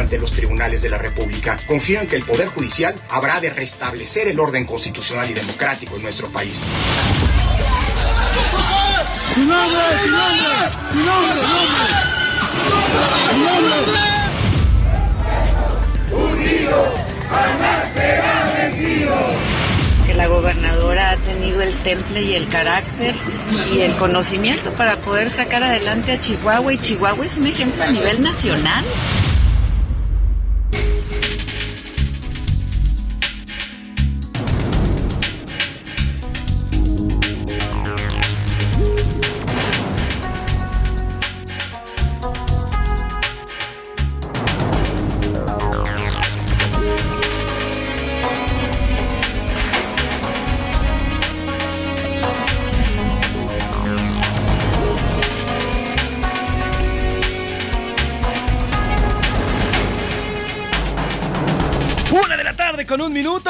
Ante los tribunales de la República. Confían que el Poder Judicial habrá de restablecer el orden constitucional y democrático en nuestro país. que la gobernadora ha tenido el temple y el carácter y el conocimiento para poder sacar adelante a Chihuahua y Chihuahua es un ejemplo a nivel nacional.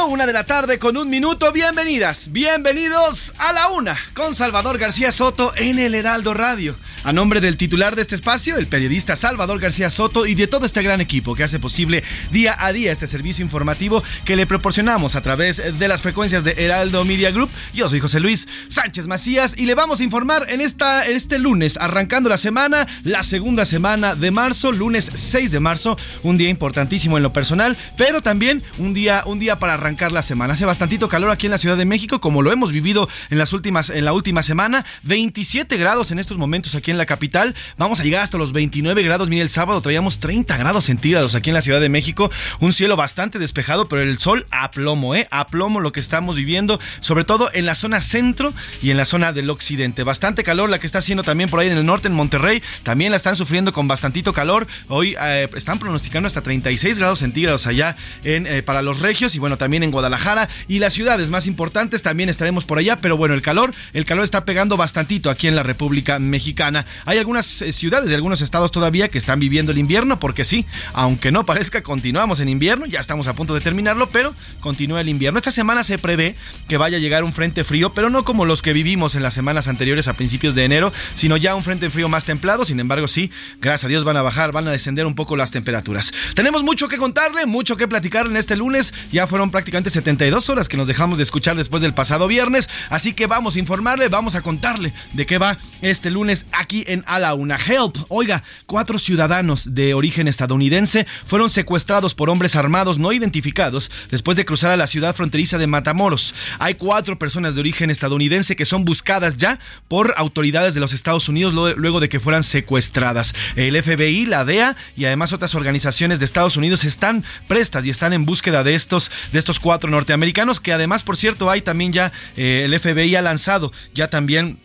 Una de la tarde con un minuto. Bienvenidas, bienvenidos a la una con Salvador García Soto en el Heraldo Radio. A nombre del titular de este espacio, el periodista Salvador García Soto y de todo este gran equipo que hace posible día a día este servicio informativo que le proporcionamos a través de las frecuencias de Heraldo Media Group. Yo soy José Luis Sánchez Macías y le vamos a informar en, esta, este lunes, arrancando la semana, la segunda semana de marzo, lunes 6 de marzo, un día importantísimo en lo personal, pero también un día un día para arrancar la semana. Hace bastantito calor aquí en la Ciudad de México, como lo hemos vivido en las últimas, en la última semana. 27 grados en estos momentos aquí en la capital. Vamos a llegar hasta los 29 grados. Mire, el sábado traíamos 30 grados centígrados aquí en la Ciudad de México. Un cielo bastante despejado, pero el sol a plomo, ¿eh? A plomo lo que estamos viviendo, sobre todo en la zona centro y en la zona del occidente. Bastante calor la que está haciendo también por ahí en el norte, en Monterrey. También la están sufriendo con bastantito calor. Hoy eh, están pronosticando hasta 36 grados centígrados allá en, eh, para los regios y bueno, también en Guadalajara y las ciudades más importantes también estaremos por allá, pero bueno, el calor, el calor está pegando bastantito aquí en la República Mexicana. Hay algunas eh, ciudades y algunos estados todavía que están viviendo el invierno, porque sí, aunque no parezca, continuamos en invierno, ya estamos a punto de terminarlo, pero continúa el invierno. Esta semana se prevé que vaya a llegar un frente frío, pero no como los que vivimos en las semanas anteriores a principios de enero, sino ya un frente frío más templado, sin embargo sí, gracias a Dios van a bajar, van a descender un poco las temperaturas. Tenemos mucho que contarle, mucho que platicar en este lunes, ya fueron prácticamente 72 horas que nos dejamos de escuchar después del pasado viernes, así que vamos a informarle, vamos a contarle de qué va este lunes aquí en A la Una. Help, oiga, cuatro ciudadanos de origen estadounidense fueron secuestrados por hombres armados no identificados después de cruzar a la ciudad fronteriza de Matamoros. Hay cuatro personas de origen estadounidense que son buscadas ya por autoridades de los Estados Unidos luego de que fueran secuestradas. El FBI, la DEA y además otras organizaciones de Estados Unidos están prestas y están en búsqueda de estos de estos cuatro norteamericanos, que además, por cierto, hay también ya, eh, el FBI ha lanzado ya también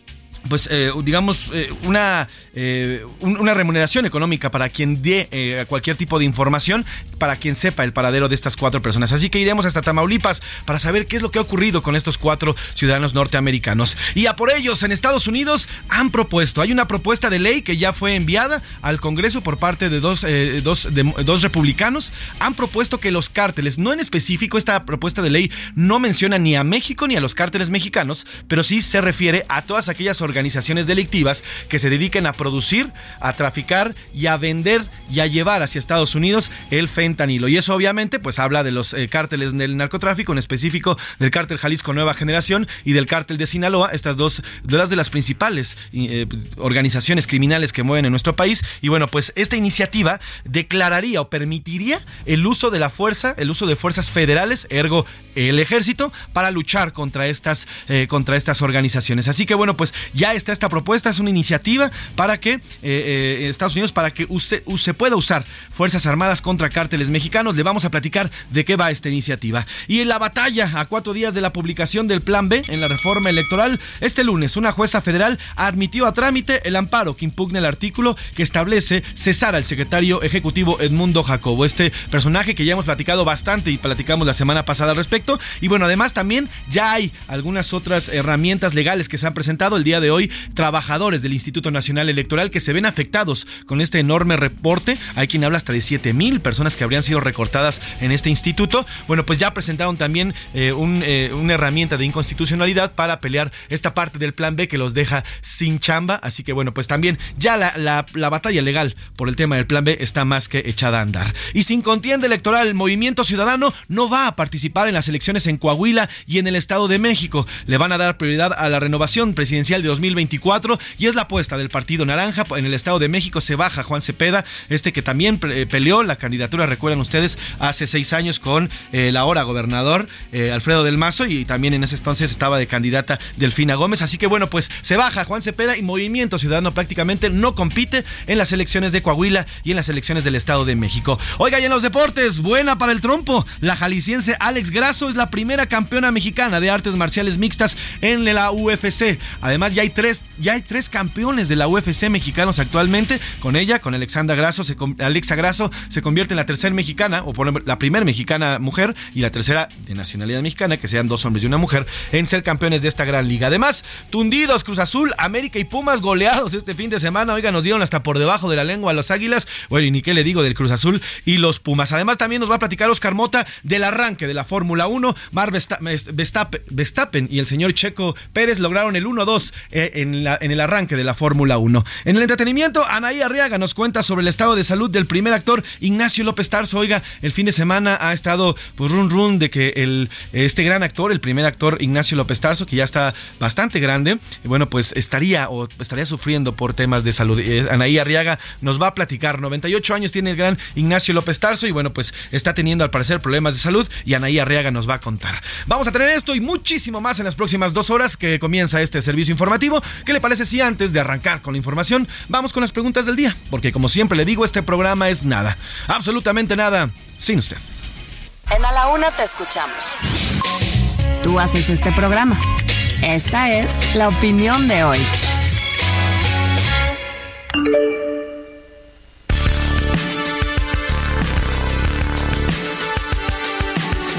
pues eh, digamos eh, una eh, una remuneración económica para quien dé cualquier tipo de información para quien sepa el paradero de estas cuatro personas. Así que iremos hasta Tamaulipas para saber qué es lo que ha ocurrido con estos cuatro ciudadanos norteamericanos. Y a por ellos en Estados Unidos han propuesto hay una propuesta de ley que ya fue enviada al Congreso por parte de dos, dos, de, dos republicanos. Han propuesto que los cárteles no en específico esta propuesta de ley no menciona ni a México ni a los cárteles mexicanos pero sí se refiere a todas aquellas organizaciones delictivas que se dediquen a producir, a traficar y a vender y a llevar hacia Estados Unidos el fentanilo. Y eso obviamente pues habla de los eh, cárteles del narcotráfico, en específico del cártel Jalisco Nueva Generación y del cártel de Sinaloa, estas dos de las de las principales eh, organizaciones criminales que mueven en nuestro país. Y bueno, pues esta iniciativa declararía o permitiría el uso de la fuerza, el uso de fuerzas federales, ergo el ejército, para luchar contra estas, eh, contra estas organizaciones. Así que bueno, pues ya está esta propuesta, es una iniciativa para que Estados Unidos, para que se pueda usar Fuerzas Armadas contra cárteles mexicanos. Le vamos a platicar de qué va esta iniciativa. Y en la batalla, a cuatro días de la publicación del Plan B en la reforma electoral, este lunes una jueza federal admitió a trámite el amparo que impugna el artículo que establece cesar al secretario ejecutivo Edmundo Jacobo, este personaje que ya hemos platicado bastante y platicamos la semana pasada al respecto. Y bueno, además también ya hay algunas otras herramientas legales que se han presentado el día de hoy, trabajadores del Instituto Nacional Electoral que se ven afectados con este enorme reporte. Hay quien habla hasta de 7 mil personas que habrían sido recortadas en este instituto. Bueno, pues ya presentaron también eh, eh, una herramienta de inconstitucionalidad para pelear esta parte del plan B que los deja sin chamba. Así que bueno, pues también ya la, la batalla legal por el tema del plan B está más que echada a andar. Y sin contienda electoral, el Movimiento Ciudadano no va a participar en las elecciones en Coahuila y en el Estado de México. Le van a dar prioridad a la renovación presidencial de 2024 y es la apuesta del Partido Naranja. En el Estado de México se baja Juan Cepeda, este que también eh, peleó la candidatura, recuerdan ustedes, hace seis años con el ahora gobernador eh, Alfredo del Mazo y también en ese entonces estaba de candidata Delfina Gómez. Así que bueno, pues se baja Juan Cepeda y Movimiento Ciudadano prácticamente no compite en las elecciones de Coahuila y en las elecciones del Estado de México. Oiga, y en los deportes, buena para el trompo. La jalisciense Alex Grasso es la primera campeona mexicana de artes marciales mixtas en la UFC. Además, ya hay tres, ya hay tres campeones de la UFC mexicanos actualmente. Con ella, con Alexandra Grasso, se, Alexa Grasso se convierte en la tercera mexicana, o por la primera mexicana mujer y la tercera de nacionalidad mexicana, que sean dos hombres y una mujer, en ser campeones de esta gran liga. Además, tundidos, Cruz Azul, América y Pumas goleados este fin de semana. Oiga, nos dieron hasta por debajo de la lengua a los Águilas. Bueno, y ni qué le digo del Cruz Azul y los Pumas. Además, también nos va a platicar Oscar Mota del arranque de la Fórmula 1. Mar Verstappen y el señor Checo Pérez lograron el 1-2 eh, en, el arranque de la Fórmula 1. En el entretenimiento, Anaí Arriaga nos cuenta sobre el estado de salud del primer actor Ignacio López Tarso. Oiga, el fin de semana ha estado pues run run de que el, este gran actor, el primer actor Ignacio López Tarso, que ya está bastante grande, bueno, pues estaría o estaría sufriendo por temas de salud. Eh, Anaí Arriaga nos va a platicar. 98 años tiene el gran Ignacio López Tarso y bueno, pues está teniendo al parecer problemas de salud y Anaí Arriaga nos va a contar. Vamos a tener esto y muchísimo más en las próximas dos horas que comienza este servicio informativo. ¿Qué le parece si antes de arrancar con la información vamos con las preguntas del día? Porque como siempre le digo, este programa es nada, absolutamente nada, sin usted. En A la Una te escuchamos. Tú haces este programa. Esta es la opinión de hoy.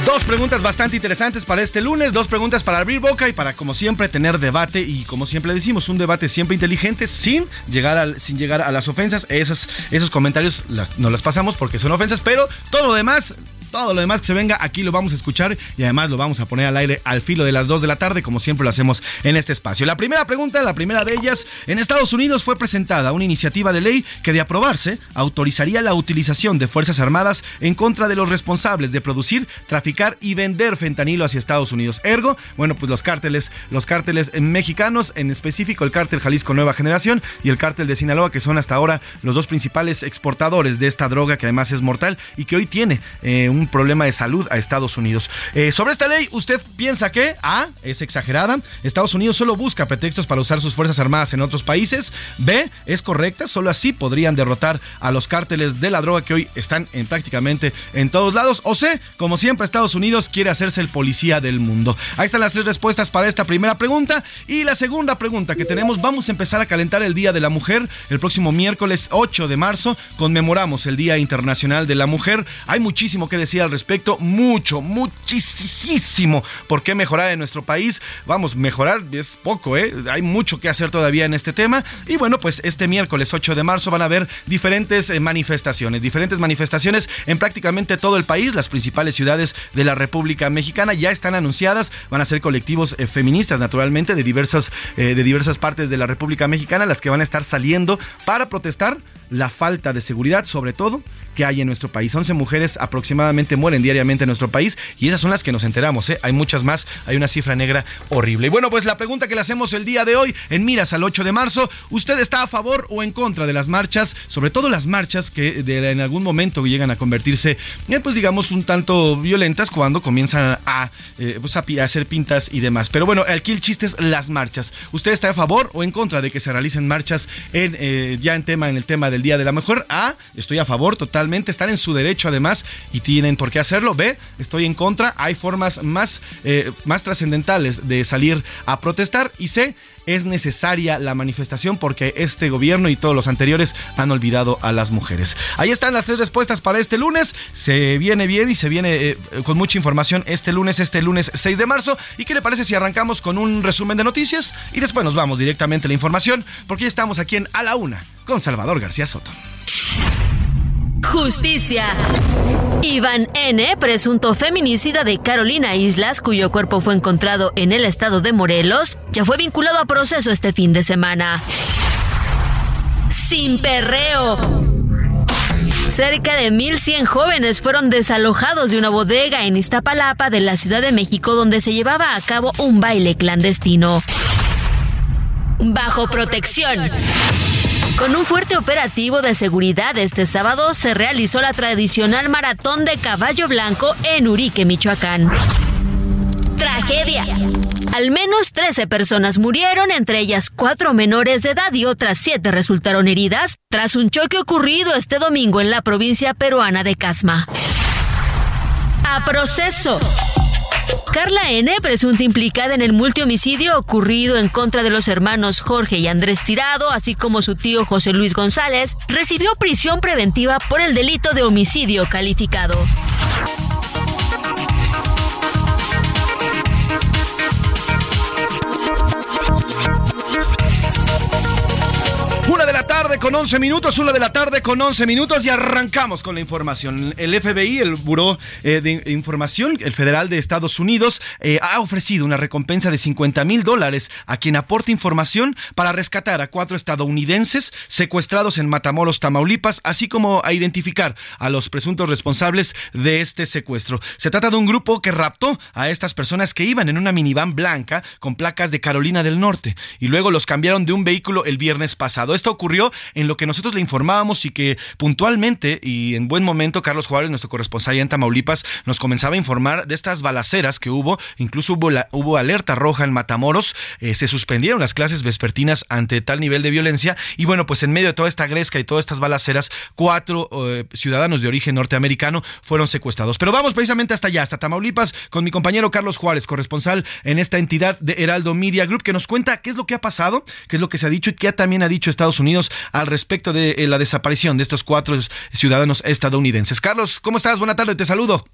Dos preguntas bastante interesantes para este lunes, dos preguntas para abrir boca y para como siempre tener debate y como siempre decimos, un debate siempre inteligente sin llegar, al, sin llegar a las ofensas. Esos, esos comentarios las, no las pasamos porque son ofensas, pero todo lo demás todo lo demás que se venga aquí lo vamos a escuchar y además lo vamos a poner al aire al filo de las 2 de la tarde, como siempre lo hacemos en este espacio. La primera pregunta, la primera de ellas, en Estados Unidos fue presentada una iniciativa de ley que de aprobarse autorizaría la utilización de Fuerzas Armadas en contra de los responsables de producir, traficar y vender fentanilo hacia Estados Unidos. Ergo, bueno, pues los cárteles, los cárteles mexicanos, en específico el cártel Jalisco Nueva Generación y el cártel de Sinaloa, que son hasta ahora los dos principales exportadores de esta droga que además es mortal y que hoy tiene eh, un un problema de salud a Estados Unidos. Eh, sobre esta ley, ¿usted piensa que A es exagerada? Estados Unidos solo busca pretextos para usar sus Fuerzas Armadas en otros países. B es correcta, solo así podrían derrotar a los cárteles de la droga que hoy están en prácticamente en todos lados. O C, como siempre, Estados Unidos quiere hacerse el policía del mundo. Ahí están las tres respuestas para esta primera pregunta. Y la segunda pregunta que tenemos, vamos a empezar a calentar el Día de la Mujer. El próximo miércoles 8 de marzo conmemoramos el Día Internacional de la Mujer. Hay muchísimo que decir decir al respecto, mucho, muchísimo por qué mejorar en nuestro país. Vamos, mejorar es poco, ¿eh? Hay mucho que hacer todavía en este tema. Y bueno, pues este miércoles 8 de marzo van a haber diferentes eh, manifestaciones, diferentes manifestaciones en prácticamente todo el país. Las principales ciudades de la República Mexicana ya están anunciadas. Van a ser colectivos eh, feministas, naturalmente, de diversas, eh, de diversas partes de la República Mexicana, las que van a estar saliendo para protestar la falta de seguridad, sobre todo que hay en nuestro país. 11 mujeres aproximadamente mueren diariamente en nuestro país y esas son las que nos enteramos. ¿eh? Hay muchas más, hay una cifra negra horrible. Y bueno, pues la pregunta que le hacemos el día de hoy en Miras al 8 de marzo, ¿usted está a favor o en contra de las marchas? Sobre todo las marchas que en algún momento llegan a convertirse, eh, pues digamos, un tanto violentas cuando comienzan a, eh, pues hacer pintas y demás. Pero bueno, aquí el chiste es las marchas. ¿Usted está a favor o en contra de que se realicen marchas en, eh, ya en tema, en el tema del Día de la Mejor? A, estoy a favor están en su derecho además y tienen por qué hacerlo. B, estoy en contra, hay formas más, eh, más trascendentales de salir a protestar. Y C, es necesaria la manifestación porque este gobierno y todos los anteriores han olvidado a las mujeres. Ahí están las tres respuestas para este lunes. Se viene bien y se viene eh, con mucha información este lunes, este lunes 6 de marzo. ¿Y qué le parece si arrancamos con un resumen de noticias? Y después nos vamos directamente a la información porque ya estamos aquí en A la Una con Salvador García Soto. Justicia. Iván N., presunto feminicida de Carolina Islas, cuyo cuerpo fue encontrado en el estado de Morelos, ya fue vinculado a proceso este fin de semana. Sin perreo. Cerca de 1.100 jóvenes fueron desalojados de una bodega en Iztapalapa de la Ciudad de México donde se llevaba a cabo un baile clandestino. Bajo protección. Con un fuerte operativo de seguridad este sábado se realizó la tradicional maratón de caballo blanco en Urique, Michoacán. Tragedia. Al menos 13 personas murieron, entre ellas cuatro menores de edad y otras siete resultaron heridas tras un choque ocurrido este domingo en la provincia peruana de Casma. A proceso. Carla N., presunta implicada en el multihomicidio ocurrido en contra de los hermanos Jorge y Andrés Tirado, así como su tío José Luis González, recibió prisión preventiva por el delito de homicidio calificado. Con 11 minutos, una de la tarde con 11 minutos y arrancamos con la información. El FBI, el Buró eh, de Información, el Federal de Estados Unidos, eh, ha ofrecido una recompensa de 50 mil dólares a quien aporte información para rescatar a cuatro estadounidenses secuestrados en Matamoros, Tamaulipas, así como a identificar a los presuntos responsables de este secuestro. Se trata de un grupo que raptó a estas personas que iban en una minivan blanca con placas de Carolina del Norte y luego los cambiaron de un vehículo el viernes pasado. Esto ocurrió en lo que nosotros le informábamos y que puntualmente y en buen momento Carlos Juárez, nuestro corresponsal en Tamaulipas, nos comenzaba a informar de estas balaceras que hubo, incluso hubo, alerta roja en Matamoros, eh, se suspendieron las clases vespertinas ante tal nivel de violencia. Y bueno, pues en medio de toda esta gresca y todas estas balaceras, cuatro eh, ciudadanos de origen norteamericano fueron secuestrados. Pero vamos precisamente hasta allá, hasta Tamaulipas, con mi compañero Carlos Juárez, corresponsal en esta entidad de Heraldo Media Group, que nos cuenta qué es lo que ha pasado, qué es lo que se ha dicho y qué también ha dicho Estados Unidos al respecto de eh, la desaparición de estos cuatro ciudadanos estadounidenses. Carlos, ¿cómo estás? Buenas tardes, te saludo.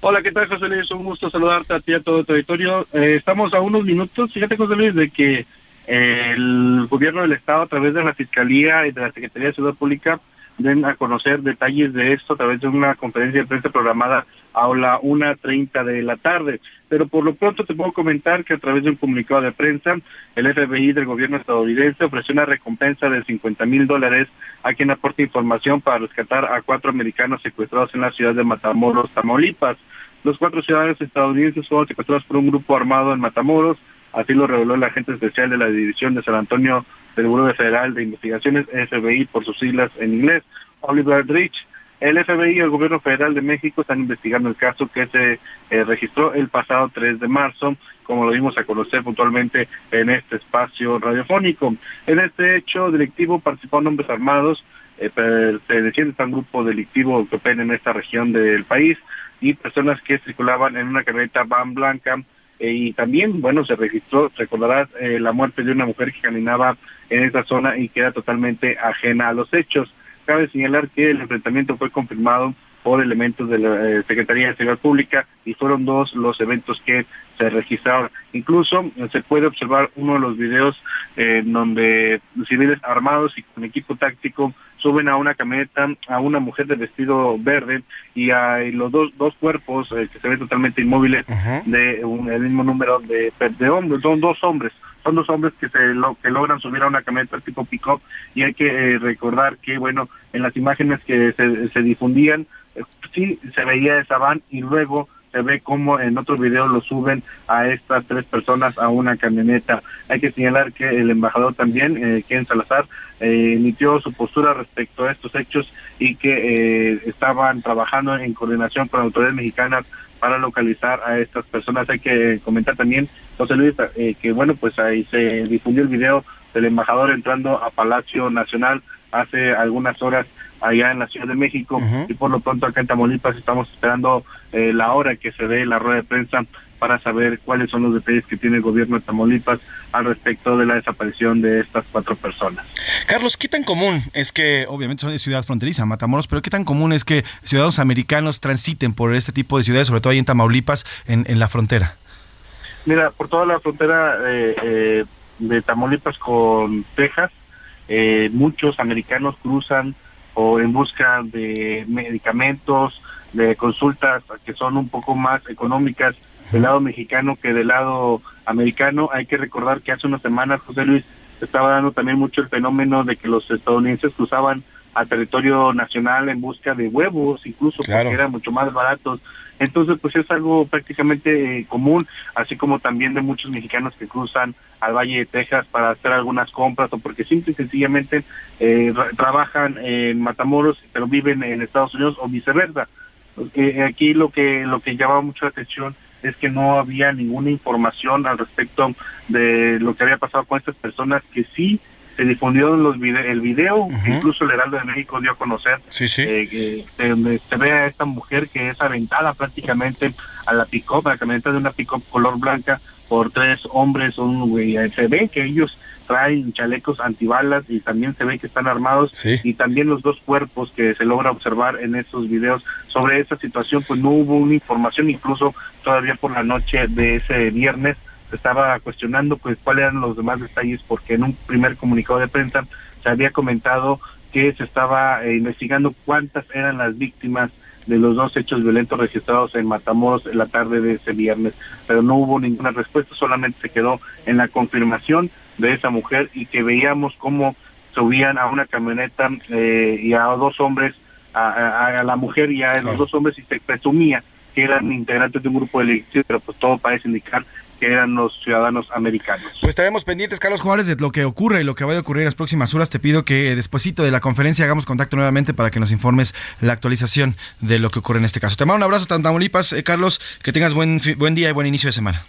Hola, ¿qué tal, José Luis? Un gusto saludarte a ti a todo el territorio. Eh, estamos a unos minutos, fíjate, José Luis, de que eh, el gobierno del Estado, a través de la Fiscalía y de la Secretaría de Ciudad Pública, den a conocer detalles de esto a través de una conferencia de prensa programada a la 1.30 de la tarde. Pero por lo pronto te puedo comentar que a través de un comunicado de prensa, el FBI del gobierno estadounidense ofreció una recompensa de 50 mil dólares a quien aporte información para rescatar a cuatro americanos secuestrados en la ciudad de Matamoros, Tamaulipas. Los cuatro ciudadanos estadounidenses fueron secuestrados por un grupo armado en Matamoros, así lo reveló el agente especial de la División de San Antonio del Buró Federal de Investigaciones, FBI por sus siglas en inglés, Oliver Rich. El FBI y el Gobierno Federal de México están investigando el caso que se eh, registró el pasado 3 de marzo, como lo dimos a conocer puntualmente en este espacio radiofónico. En este hecho directivo participaron hombres armados eh, pertenecientes a un grupo delictivo que opera en esta región del país y personas que circulaban en una camioneta van blanca eh, y también, bueno, se registró, recordarás, eh, la muerte de una mujer que caminaba en esa zona y que era totalmente ajena a los hechos. Cabe señalar que el enfrentamiento fue confirmado por elementos de la eh, Secretaría de Seguridad Pública y fueron dos los eventos que se registraron. Incluso eh, se puede observar uno de los videos en donde civiles armados y con equipo táctico suben a una camioneta a una mujer de vestido verde y hay los dos dos cuerpos eh, que se ven totalmente inmóviles de un, el mismo número de, de hombres, son dos hombres son dos hombres que se que logran subir a una camioneta tipo pick-up y hay que recordar que bueno en las imágenes que se, se difundían sí se veía esa van y luego se ve como en otro video lo suben a estas tres personas a una camioneta. Hay que señalar que el embajador también, eh, Ken Salazar, eh, emitió su postura respecto a estos hechos y que eh, estaban trabajando en coordinación con autoridades mexicanas para localizar a estas personas. Hay que comentar también, José Luis, eh, que bueno, pues ahí se difundió el video del embajador entrando a Palacio Nacional hace algunas horas allá en la Ciudad de México y por lo pronto acá en Tamaulipas estamos esperando eh, la hora que se dé la rueda de prensa para saber cuáles son los detalles que tiene el gobierno de Tamaulipas al respecto de la desaparición de estas cuatro personas. Carlos, ¿qué tan común es que, obviamente son de ciudad fronteriza, Matamoros, pero qué tan común es que ciudadanos americanos transiten por este tipo de ciudades, sobre todo ahí en Tamaulipas, en, en la frontera? Mira, por toda la frontera eh, eh, de Tamaulipas con Texas, eh, muchos americanos cruzan o en busca de medicamentos, de consultas que son un poco más económicas del lado mexicano que del lado americano. Hay que recordar que hace unas semanas, José Luis, estaba dando también mucho el fenómeno de que los estadounidenses cruzaban a territorio nacional en busca de huevos, incluso porque eran mucho más baratos. Entonces, pues es algo prácticamente eh, común, así como también de muchos mexicanos que cruzan al Valle de Texas para hacer algunas compras o porque simple y sencillamente eh, trabajan en Matamoros, pero viven en Estados Unidos o viceversa. Eh, aquí lo que lo que llamaba mucho la atención es que no había ninguna información al respecto de lo que había pasado con estas personas que sí se difundió los el video, incluso el Heraldo de México dio a conocer eh, que se, ve a esta mujer que es aventada prácticamente a la pick-up, a la camioneta de una pick-up color blanca por tres hombres, un, se ve que ellos traen chalecos antibalas y también se ve que están armados y también los dos cuerpos que se logra observar en esos videos sobre esa situación pues no hubo una información incluso todavía por la noche de ese viernes estaba cuestionando pues cuáles eran los demás detalles porque en un primer comunicado de prensa se había comentado que se estaba eh, investigando cuántas eran las víctimas de los dos hechos violentos registrados en Matamoros en la tarde de ese viernes, pero no hubo ninguna respuesta, solamente se quedó en la confirmación de esa mujer y que veíamos cómo subían a una camioneta eh, y a dos hombres, a, la mujer y a los dos hombres y se presumía que eran integrantes de un grupo delictivo, pero pues todo parece indicar que eran los ciudadanos americanos. Pues estaremos pendientes, Carlos Juárez, de lo que ocurre y lo que vaya a ocurrir en las próximas horas. Te pido que despuesito de la conferencia hagamos contacto nuevamente para que nos informes la actualización de lo que ocurre en este caso. Te mando un abrazo, Tamaulipas, eh, Carlos, que tengas buen, buen día y buen inicio de semana.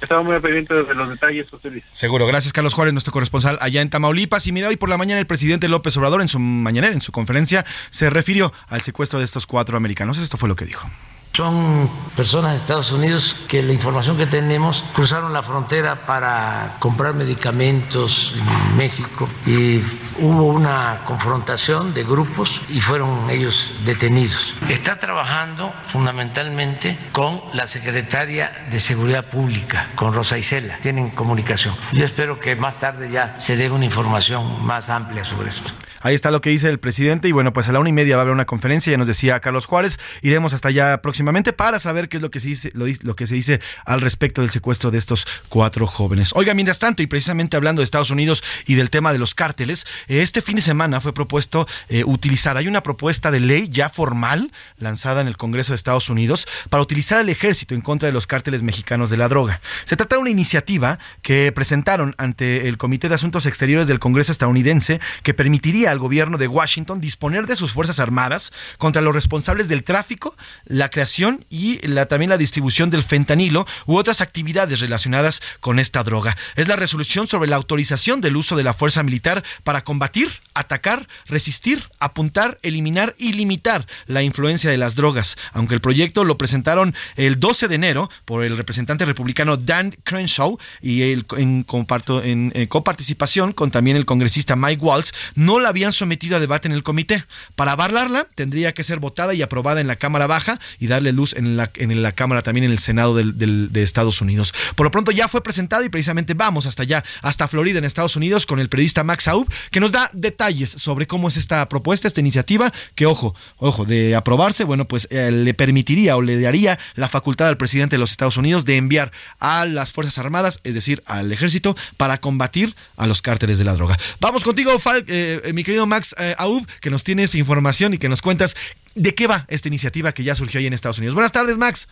Estamos muy pendientes de los detalles, José. Seguro, gracias Carlos Juárez, nuestro corresponsal allá en Tamaulipas. Y mira, hoy por la mañana el presidente López Obrador en su mañanera, en su conferencia, se refirió al secuestro de estos cuatro americanos. Esto fue lo que dijo. Son personas de Estados Unidos que la información que tenemos cruzaron la frontera para comprar medicamentos en México y hubo una confrontación de grupos y fueron ellos detenidos. Está trabajando fundamentalmente con la secretaria de Seguridad Pública, con Rosa Isela. Tienen comunicación. Yo espero que más tarde ya se dé una información más amplia sobre esto. Ahí está lo que dice el presidente y bueno, pues a la una y media va a haber una conferencia, ya nos decía Carlos Juárez, iremos hasta allá próximamente para saber qué es lo que se dice, lo, que se dice al respecto del secuestro de estos cuatro jóvenes. Oiga, mientras tanto, y precisamente hablando de Estados Unidos y del tema de los cárteles, este fin de semana fue propuesto eh, utilizar, hay una propuesta de ley ya formal lanzada en el Congreso de Estados Unidos para utilizar al ejército en contra de los cárteles mexicanos de la droga. Se trata de una iniciativa que presentaron ante el Comité de Asuntos Exteriores del Congreso estadounidense que permitiría al gobierno de Washington disponer de sus Fuerzas Armadas contra los responsables del tráfico, la creación y la, también la distribución del fentanilo u otras actividades relacionadas con esta droga. Es la resolución sobre la autorización del uso de la fuerza militar para combatir, atacar, resistir, apuntar, eliminar y limitar la influencia de las drogas. Aunque el proyecto lo presentaron el 12 de enero por el representante republicano Dan Crenshaw y el, en, comparto, en, en coparticipación con también el congresista Mike Waltz, no la había habrían sometido a debate en el comité. Para avalarla, tendría que ser votada y aprobada en la Cámara Baja y darle luz en la, en la Cámara también en el Senado de Estados Unidos. Por lo pronto ya fue presentada y precisamente vamos hasta allá, hasta Florida, en Estados Unidos, con el periodista Max Aub, que nos da detalles sobre cómo es esta propuesta, esta iniciativa, que ojo, ojo, de aprobarse, bueno, pues eh, le permitiría o le daría la facultad al presidente de los Estados Unidos de enviar a las Fuerzas Armadas, es decir, al ejército, para combatir a los cárteles de la droga. Vamos contigo, eh, mi querido Max eh, Aub, que nos tienes información y que nos cuentas de qué va esta iniciativa que ya surgió ahí en Estados Unidos. Buenas tardes, Max.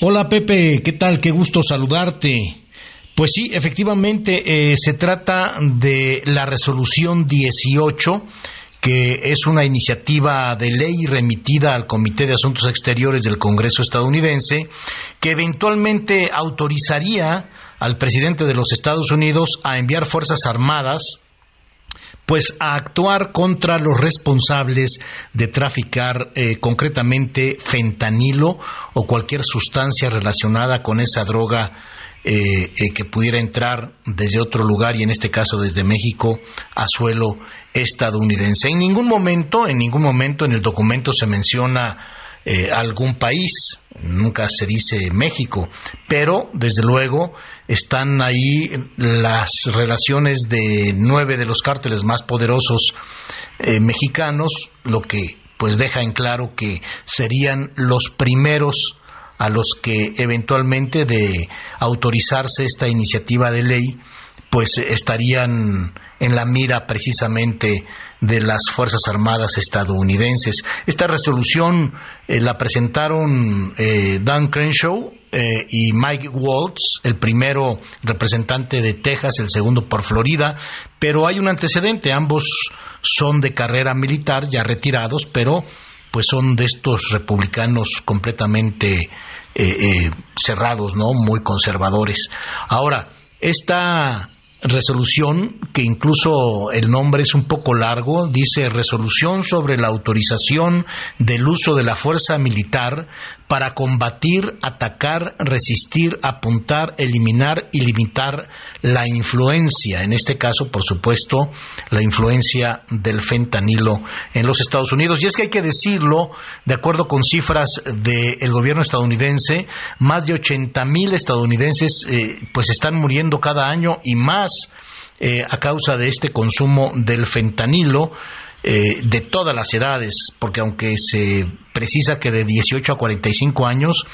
Hola Pepe, ¿qué tal? Qué gusto saludarte. Pues sí, efectivamente se trata de la resolución 18 que es una iniciativa de ley remitida al Comité de Asuntos Exteriores del Congreso estadounidense, que eventualmente autorizaría al presidente de los Estados Unidos a enviar fuerzas armadas pues a actuar contra los responsables de traficar eh, concretamente fentanilo o cualquier sustancia relacionada con esa droga eh, eh, que pudiera entrar desde otro lugar y en este caso desde México a suelo estadounidense. En ningún momento, en ningún momento en el documento se menciona algún país, nunca se dice México, pero desde luego están ahí las relaciones de nueve de los cárteles más poderosos mexicanos, lo que pues deja en claro que serían los primeros a los que eventualmente de autorizarse esta iniciativa de ley, pues estarían en la mira precisamente de las Fuerzas Armadas estadounidenses. Esta resolución eh, la presentaron eh, Dan Crenshaw eh, y Mike Waltz, el primero representante de Texas, el segundo por Florida, pero hay un antecedente, ambos son de carrera militar, ya retirados, pero pues son de estos republicanos completamente eh, cerrados, ¿no? Muy conservadores. Ahora, esta resolución, que incluso el nombre es un poco largo, dice resolución sobre la autorización del uso de la fuerza militar para combatir, atacar, resistir, apuntar, eliminar y limitar la influencia, en este caso, por supuesto, la influencia del fentanilo en los Estados Unidos. Y es que hay que decirlo, de acuerdo con cifras del gobierno estadounidense, más de 80 mil estadounidenses eh, pues están muriendo cada año y más eh, a causa de este consumo del fentanilo. Eh, de todas las edades, porque aunque se precisa que de 18 a 45 años,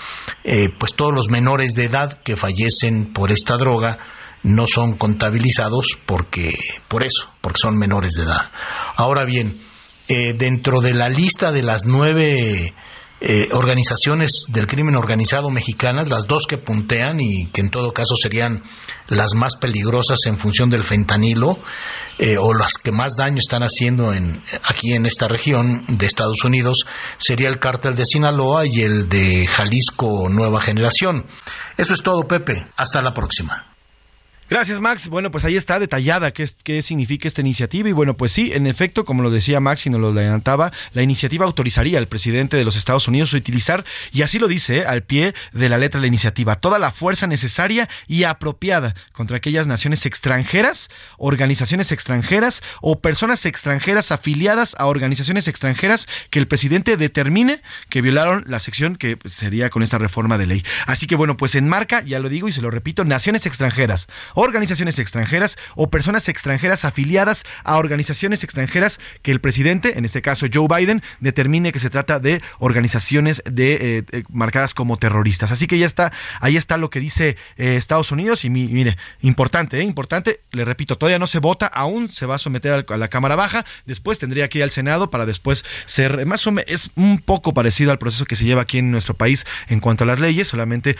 eh, pues todos los menores de edad que fallecen por esta droga no son contabilizados porque por eso, porque son menores de edad. Ahora bien, eh, dentro de la lista de las nueve eh, organizaciones del crimen organizado mexicanas, las dos que puntean y que en todo caso serían las más peligrosas en función del fentanilo eh, o las que más daño están haciendo en, aquí en esta región de Estados Unidos, sería el cártel de Sinaloa y el de Jalisco Nueva Generación. Eso es todo, Pepe. Hasta la próxima. Gracias, Max. Bueno, pues ahí está detallada qué, qué significa esta iniciativa. Y bueno, pues sí, en efecto, como lo decía Max y nos lo adelantaba, la iniciativa autorizaría al presidente de los Estados Unidos a utilizar, y así lo dice, ¿eh? al pie de la letra de la iniciativa, toda la fuerza necesaria y apropiada contra aquellas naciones extranjeras, organizaciones extranjeras o personas extranjeras afiliadas a organizaciones extranjeras que el presidente determine que violaron la sección que sería con esta reforma de ley. Así que bueno, pues enmarca, ya lo digo y se lo repito, naciones extranjeras organizaciones extranjeras o personas extranjeras afiliadas a organizaciones extranjeras que el presidente, en este caso Joe Biden, determine que se trata de organizaciones de, eh, eh, marcadas como terroristas. Así que ya está, ahí está lo que dice eh, Estados Unidos y mire, importante, importante, le repito, todavía no se vota, aún se va a someter a la Cámara Baja, después tendría que ir al Senado para después ser más o menos, es un poco parecido al proceso que se lleva aquí en nuestro país en cuanto a las leyes, solamente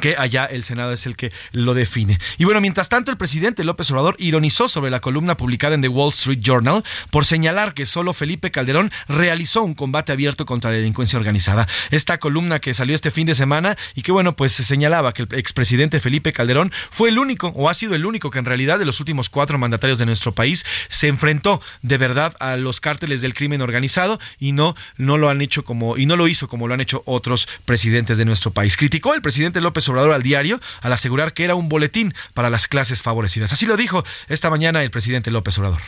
que allá el Senado es el que lo define. Y bueno, mientras tanto, el presidente López Obrador ironizó sobre la columna publicada en The Wall Street Journal por señalar que solo Felipe Calderón realizó un combate abierto contra la delincuencia organizada. Esta columna que salió este fin de semana y que bueno, pues se señalaba que el expresidente Felipe Calderón fue el único, o ha sido el único que en realidad de los últimos cuatro mandatarios de nuestro país se enfrentó de verdad a los cárteles del crimen organizado y no, no lo han hecho como, y no lo hizo como lo han hecho otros presidentes de nuestro país. Criticó el presidente López Obrador al diario al asegurar que era un boletín para las clases favorecidas. Así lo dijo esta mañana el presidente López Obrador.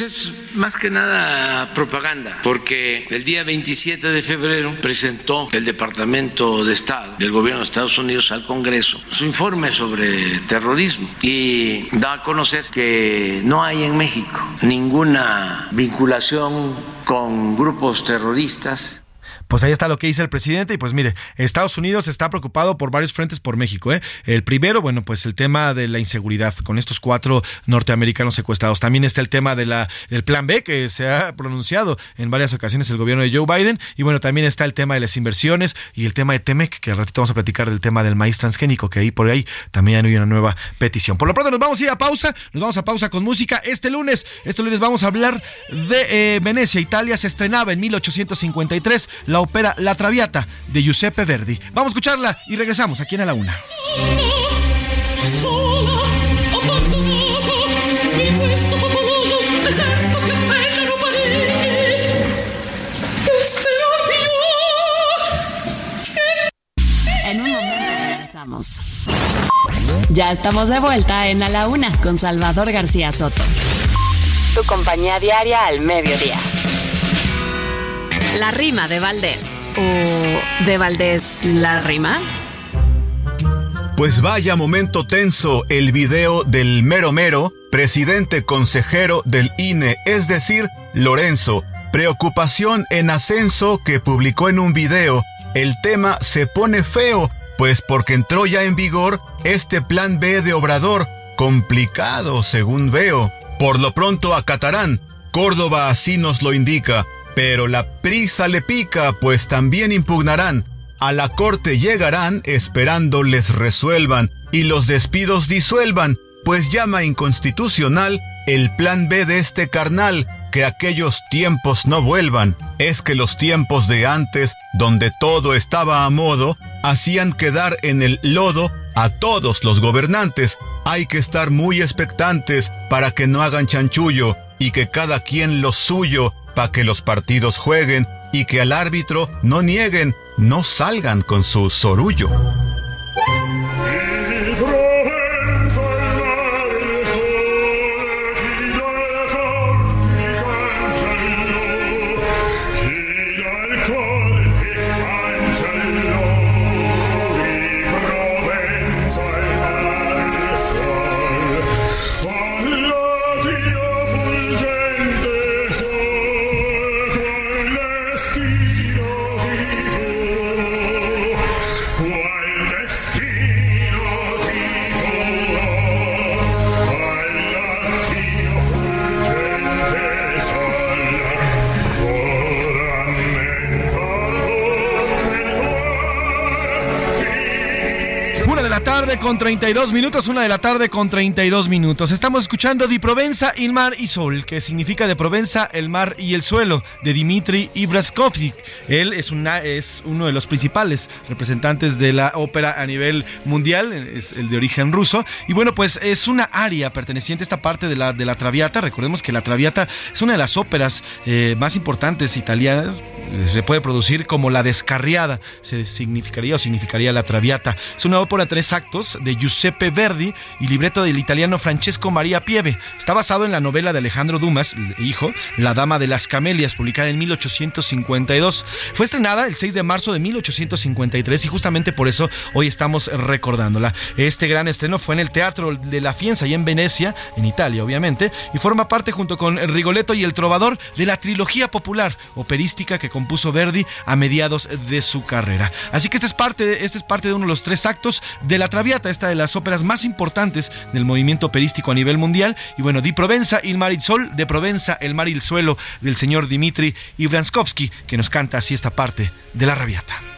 Es más que nada propaganda, porque el día 27 de febrero presentó el Departamento de Estado del Gobierno de Estados Unidos al Congreso su informe sobre terrorismo y da a conocer que no hay en México ninguna vinculación con grupos terroristas pues ahí está lo que dice el presidente. Y pues mire, Estados Unidos está preocupado por varios frentes por México. ¿eh? El primero, bueno, pues el tema de la inseguridad con estos cuatro norteamericanos secuestrados. También está el tema de la, del plan B que se ha pronunciado en varias ocasiones el gobierno de Joe Biden. Y bueno, también está el tema de las inversiones y el tema de Temec, que al ratito vamos a platicar del tema del maíz transgénico, que ahí por ahí también hay una nueva petición. Por lo pronto nos vamos a ir a pausa, nos vamos a pausa con música. Este lunes, este lunes vamos a hablar de eh, Venecia, Italia se estrenaba en 1853 la ópera La Traviata de Giuseppe Verdi. Vamos a escucharla y regresamos aquí en A la Una. En un momento regresamos. Ya estamos de vuelta en A la Una con Salvador García Soto. Tu compañía diaria al mediodía. La rima de Valdés. ¿O de Valdés la rima? Pues vaya momento tenso el video del mero mero, presidente consejero del INE, es decir, Lorenzo. Preocupación en ascenso que publicó en un video. El tema se pone feo, pues porque entró ya en vigor este plan B de Obrador, complicado según veo. Por lo pronto acatarán. Córdoba así nos lo indica. Pero la prisa le pica, pues también impugnarán. A la corte llegarán esperando les resuelvan y los despidos disuelvan, pues llama inconstitucional el plan B de este carnal, que aquellos tiempos no vuelvan. Es que los tiempos de antes, donde todo estaba a modo, hacían quedar en el lodo a todos los gobernantes. Hay que estar muy expectantes para que no hagan chanchullo y que cada quien lo suyo para que los partidos jueguen y que al árbitro no nieguen, no salgan con su sorullo. Con 32 minutos, una de la tarde con 32 minutos. Estamos escuchando Di Provenza, il mar y sol, que significa de Provenza, el mar y el suelo, de Dimitri Ibraskovsky. Él es, una, es uno de los principales representantes de la ópera a nivel mundial, es el de origen ruso. Y bueno, pues es una área perteneciente a esta parte de la, de la Traviata. Recordemos que la Traviata es una de las óperas eh, más importantes italianas. Se puede producir como la descarriada, se significaría o significaría la Traviata. Es una ópera tres actos de Giuseppe Verdi y libreto del italiano Francesco Maria Pieve. Está basado en la novela de Alejandro Dumas, hijo, La Dama de las Camelias, publicada en 1852. Fue estrenada el 6 de marzo de 1853 y justamente por eso hoy estamos recordándola. Este gran estreno fue en el Teatro de la Fienza y en Venecia, en Italia obviamente, y forma parte junto con Rigoletto y el Trovador de la trilogía popular operística que compuso Verdi a mediados de su carrera. Así que este es parte, este es parte de uno de los tres actos de La Traviata, esta de las óperas más importantes del movimiento operístico a nivel mundial. Y bueno, Di Provenza, Il Mar il Sol, de Provenza, El Mar y el Suelo, del señor Dimitri Ivranskovsky, que nos canta así esta parte de La Rabiata.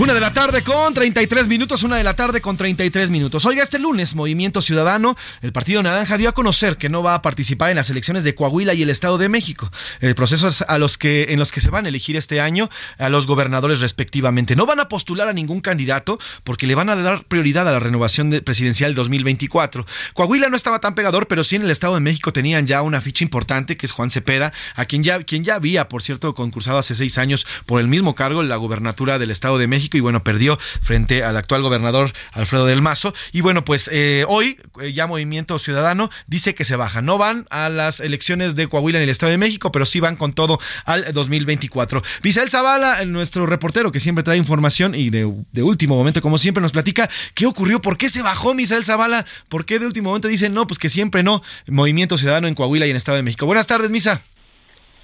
Una de la tarde con 33 minutos, una de la tarde con 33 minutos. Oiga, este lunes, Movimiento Ciudadano, el Partido Naranja dio a conocer que no va a participar en las elecciones de Coahuila y el Estado de México. El proceso es a los que, en los que se van a elegir este año a los gobernadores respectivamente. No van a postular a ningún candidato porque le van a dar prioridad a la renovación presidencial 2024. Coahuila no estaba tan pegador, pero sí en el Estado de México tenían ya una ficha importante que es Juan Cepeda, a quien ya, quien ya había, por cierto, concursado hace seis años por el mismo cargo en la gubernatura del Estado de México y bueno, perdió frente al actual gobernador Alfredo del Mazo. Y bueno, pues eh, hoy eh, ya Movimiento Ciudadano dice que se baja. No van a las elecciones de Coahuila en el Estado de México, pero sí van con todo al 2024. Misael Zavala, nuestro reportero que siempre trae información y de, de último momento, como siempre, nos platica qué ocurrió, por qué se bajó Misael Zavala, por qué de último momento dicen no, pues que siempre no. Movimiento Ciudadano en Coahuila y en Estado de México. Buenas tardes, Misa.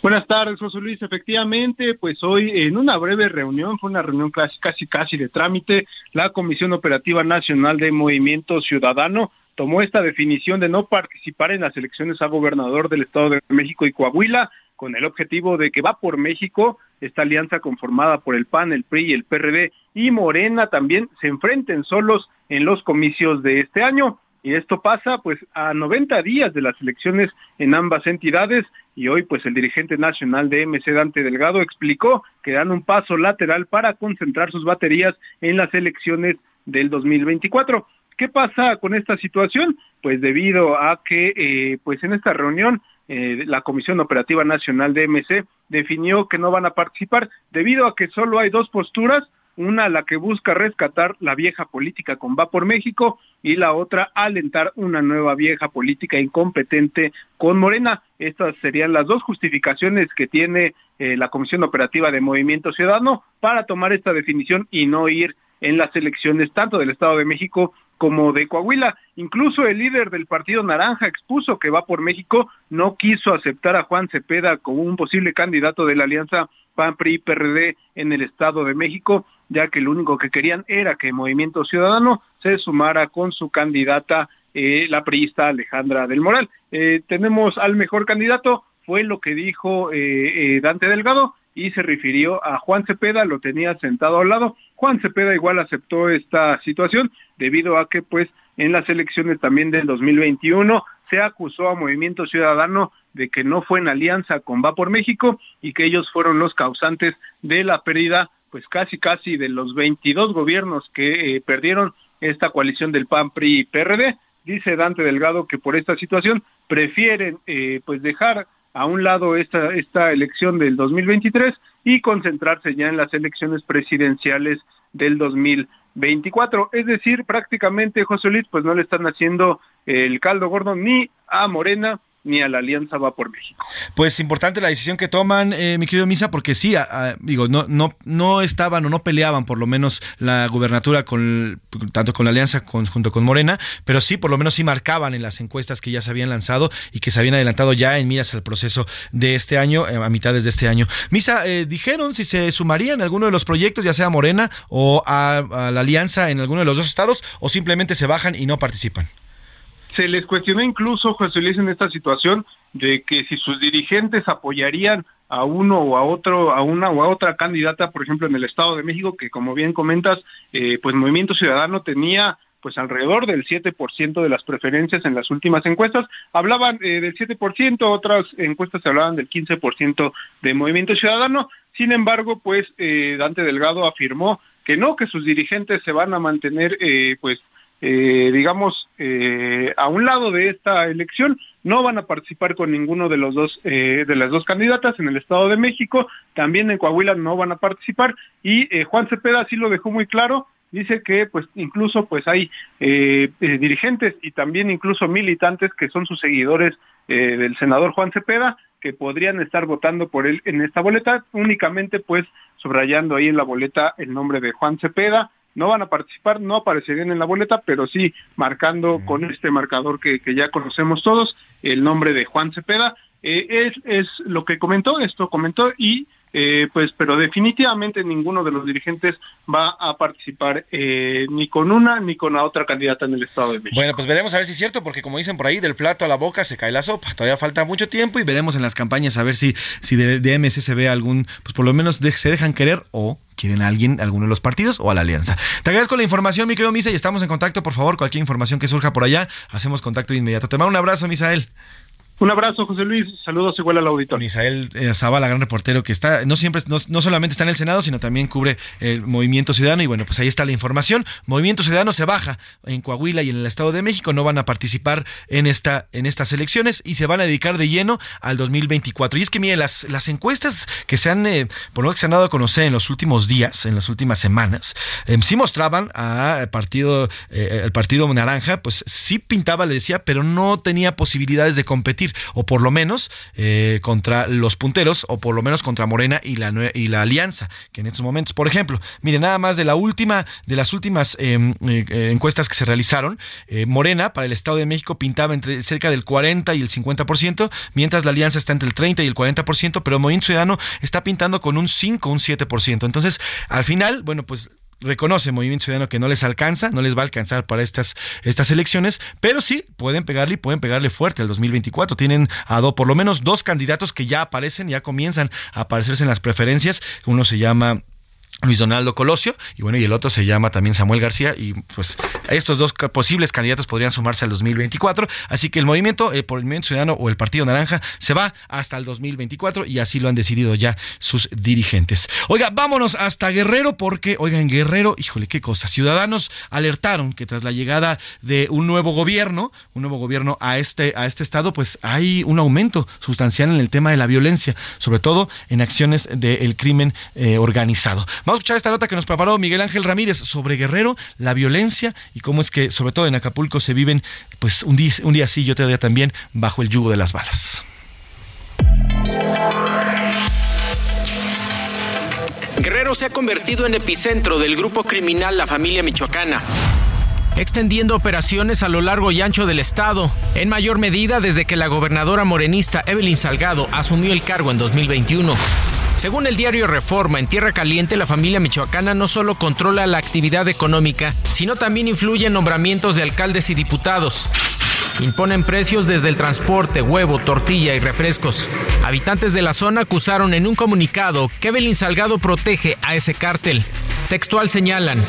Buenas tardes, José Luis. Efectivamente, pues hoy en una breve reunión, fue una reunión casi, casi, casi de trámite, la Comisión Operativa Nacional de Movimiento Ciudadano tomó esta definición de no participar en las elecciones a gobernador del Estado de México y Coahuila, con el objetivo de que va por México, esta alianza conformada por el PAN, el PRI y el PRD y Morena también se enfrenten solos en los comicios de este año. Y esto pasa pues a 90 días de las elecciones en ambas entidades y hoy pues el dirigente nacional de MC Dante Delgado explicó que dan un paso lateral para concentrar sus baterías en las elecciones del 2024. ¿Qué pasa con esta situación? Pues debido a que eh, pues en esta reunión eh, la Comisión Operativa Nacional de MC definió que no van a participar debido a que solo hay dos posturas, una la que busca rescatar la vieja política con Va por México y la otra alentar una nueva vieja política incompetente con Morena. Estas serían las dos justificaciones que tiene eh, la Comisión Operativa de Movimiento Ciudadano para tomar esta definición y no ir en las elecciones tanto del Estado de México como de Coahuila. Incluso el líder del Partido Naranja expuso que va por México, no quiso aceptar a Juan Cepeda como un posible candidato de la alianza PAN-PRI-PRD en el Estado de México, ya que lo único que querían era que Movimiento Ciudadano se sumara con su candidata, eh, la priista Alejandra del Moral. Eh, tenemos al mejor candidato, fue lo que dijo eh, Dante Delgado, y se refirió a Juan Cepeda, lo tenía sentado al lado. Juan Cepeda igual aceptó esta situación debido a que pues en las elecciones también del 2021 se acusó a Movimiento Ciudadano de que no fue en alianza con Va por México y que ellos fueron los causantes de la pérdida, pues casi casi de los 22 gobiernos que eh, perdieron esta coalición del PAN, PRI PRD. Dice Dante Delgado que por esta situación prefieren eh, pues dejar a un lado esta, esta elección del 2023 y concentrarse ya en las elecciones presidenciales del 2024. Es decir, prácticamente José Luis pues no le están haciendo el caldo gordo ni a Morena ni a la Alianza Va por México. Pues importante la decisión que toman, eh, mi querido Misa, porque sí, digo, no, no, no estaban o no peleaban por lo menos la gubernatura con tanto con la Alianza junto con Morena, pero sí, por lo menos sí marcaban en las encuestas que ya se habían lanzado y que se habían adelantado ya en miras al proceso de este año, eh, a mitades de este año. Misa, eh, dijeron si se sumarían a alguno de los proyectos, ya sea Morena o a, a la Alianza en alguno de los dos estados, o simplemente se bajan y no participan se les cuestionó incluso, José Luis, en esta situación de que si sus dirigentes apoyarían a uno o a otro, a una o a otra candidata, por ejemplo, en el Estado de México, que como bien comentas, eh, pues Movimiento Ciudadano tenía pues alrededor del 7% de las preferencias en las últimas encuestas. Hablaban eh, del 7%, otras encuestas hablaban del 15% de Movimiento Ciudadano. Sin embargo, pues eh, Dante Delgado afirmó que no, que sus dirigentes se van a mantener pues eh, digamos, eh, a un lado de esta elección, no van a participar con ninguno de los dos eh, de las dos candidatas en el Estado de México, también en Coahuila no van a participar y Juan Cepeda sí lo dejó muy claro, dice que pues incluso pues hay dirigentes y también incluso militantes que son sus seguidores del senador Juan Cepeda que podrían estar votando por él en esta boleta, únicamente pues subrayando ahí en la boleta el nombre de Juan Cepeda, no van a participar, no aparecerían en la boleta, pero sí marcando con este marcador que, ya conocemos todos, el nombre de Juan Cepeda. Eh, es, es lo que comentó, esto comentó y eh, pues, pero definitivamente ninguno de los dirigentes va a participar eh, ni con una ni con la otra candidata en el Estado de México. Bueno, pues veremos a ver si es cierto, porque como dicen por ahí, del plato a la boca se cae la sopa. Todavía falta mucho tiempo y veremos en las campañas a ver si, si de, de MC se ve algún, pues por lo menos se dejan querer o quieren a alguien, alguno de los partidos o a la alianza. Te agradezco la información, mi querido Misa, y estamos en contacto. Por favor, cualquier información que surja por allá, hacemos contacto de inmediato. Te mando un abrazo, Misael. Un abrazo, José Luis. Saludos igual al auditorio. Misael eh, Zavala, gran reportero que está, no siempre, no, solamente está en el Senado, sino también cubre el Movimiento Ciudadano. Y bueno, pues ahí está la información. Movimiento Ciudadano se baja en Coahuila y en el Estado de México. No van a participar en, esta, en estas elecciones y se van a dedicar de lleno al 2024. Y es que, mire, las, las encuestas que se han, eh, por lo que se han dado a conocer en los últimos días, en las últimas semanas, eh, sí mostraban al partido, el partido Naranja, pues sí pintaba, le decía, pero no tenía posibilidades de competir o por lo menos eh, contra los punteros, o por lo menos contra Morena y la, y la Alianza, que en estos momentos, por ejemplo, mire, nada más de la última, de las últimas em, eh, encuestas que se realizaron, eh, Morena para el Estado de México pintaba entre cerca del 40 y el 50%, mientras la Alianza está entre el 30 y el 40%, pero Movimiento Ciudadano está pintando con un 5, un 7%. Entonces, al final, bueno, pues reconoce Movimiento Ciudadano que no les alcanza, no les va a alcanzar para estas, estas elecciones, pero sí pueden pegarle y pueden pegarle fuerte al 2024. Tienen a do, por lo menos dos candidatos que ya aparecen, ya comienzan a aparecerse en las preferencias. Uno se llama Luis Donaldo Colosio, y bueno, y el otro se llama también Samuel García, y pues estos dos posibles candidatos podrían sumarse al 2024, así que el movimiento eh, por el Movimiento Ciudadano o el Partido Naranja se va hasta el 2024 y así lo han decidido ya sus dirigentes. Oiga, vámonos hasta Guerrero porque, oiga, en Guerrero, híjole, qué cosa, ciudadanos alertaron que tras la llegada de un nuevo gobierno, un nuevo gobierno a este, a este estado, pues hay un aumento sustancial en el tema de la violencia, sobre todo en acciones del crimen eh, organizado. Vamos a escuchar esta nota que nos preparó Miguel Ángel Ramírez sobre Guerrero, la violencia y cómo es que, sobre todo en Acapulco, se viven, pues un día, un día sí, yo te diría también, bajo el yugo de las balas. Guerrero se ha convertido en epicentro del grupo criminal La Familia Michoacana extendiendo operaciones a lo largo y ancho del estado, en mayor medida desde que la gobernadora morenista Evelyn Salgado asumió el cargo en 2021. Según el diario Reforma, en Tierra Caliente la familia michoacana no solo controla la actividad económica, sino también influye en nombramientos de alcaldes y diputados. Imponen precios desde el transporte, huevo, tortilla y refrescos. Habitantes de la zona acusaron en un comunicado que Evelyn Salgado protege a ese cártel. Textual señalan.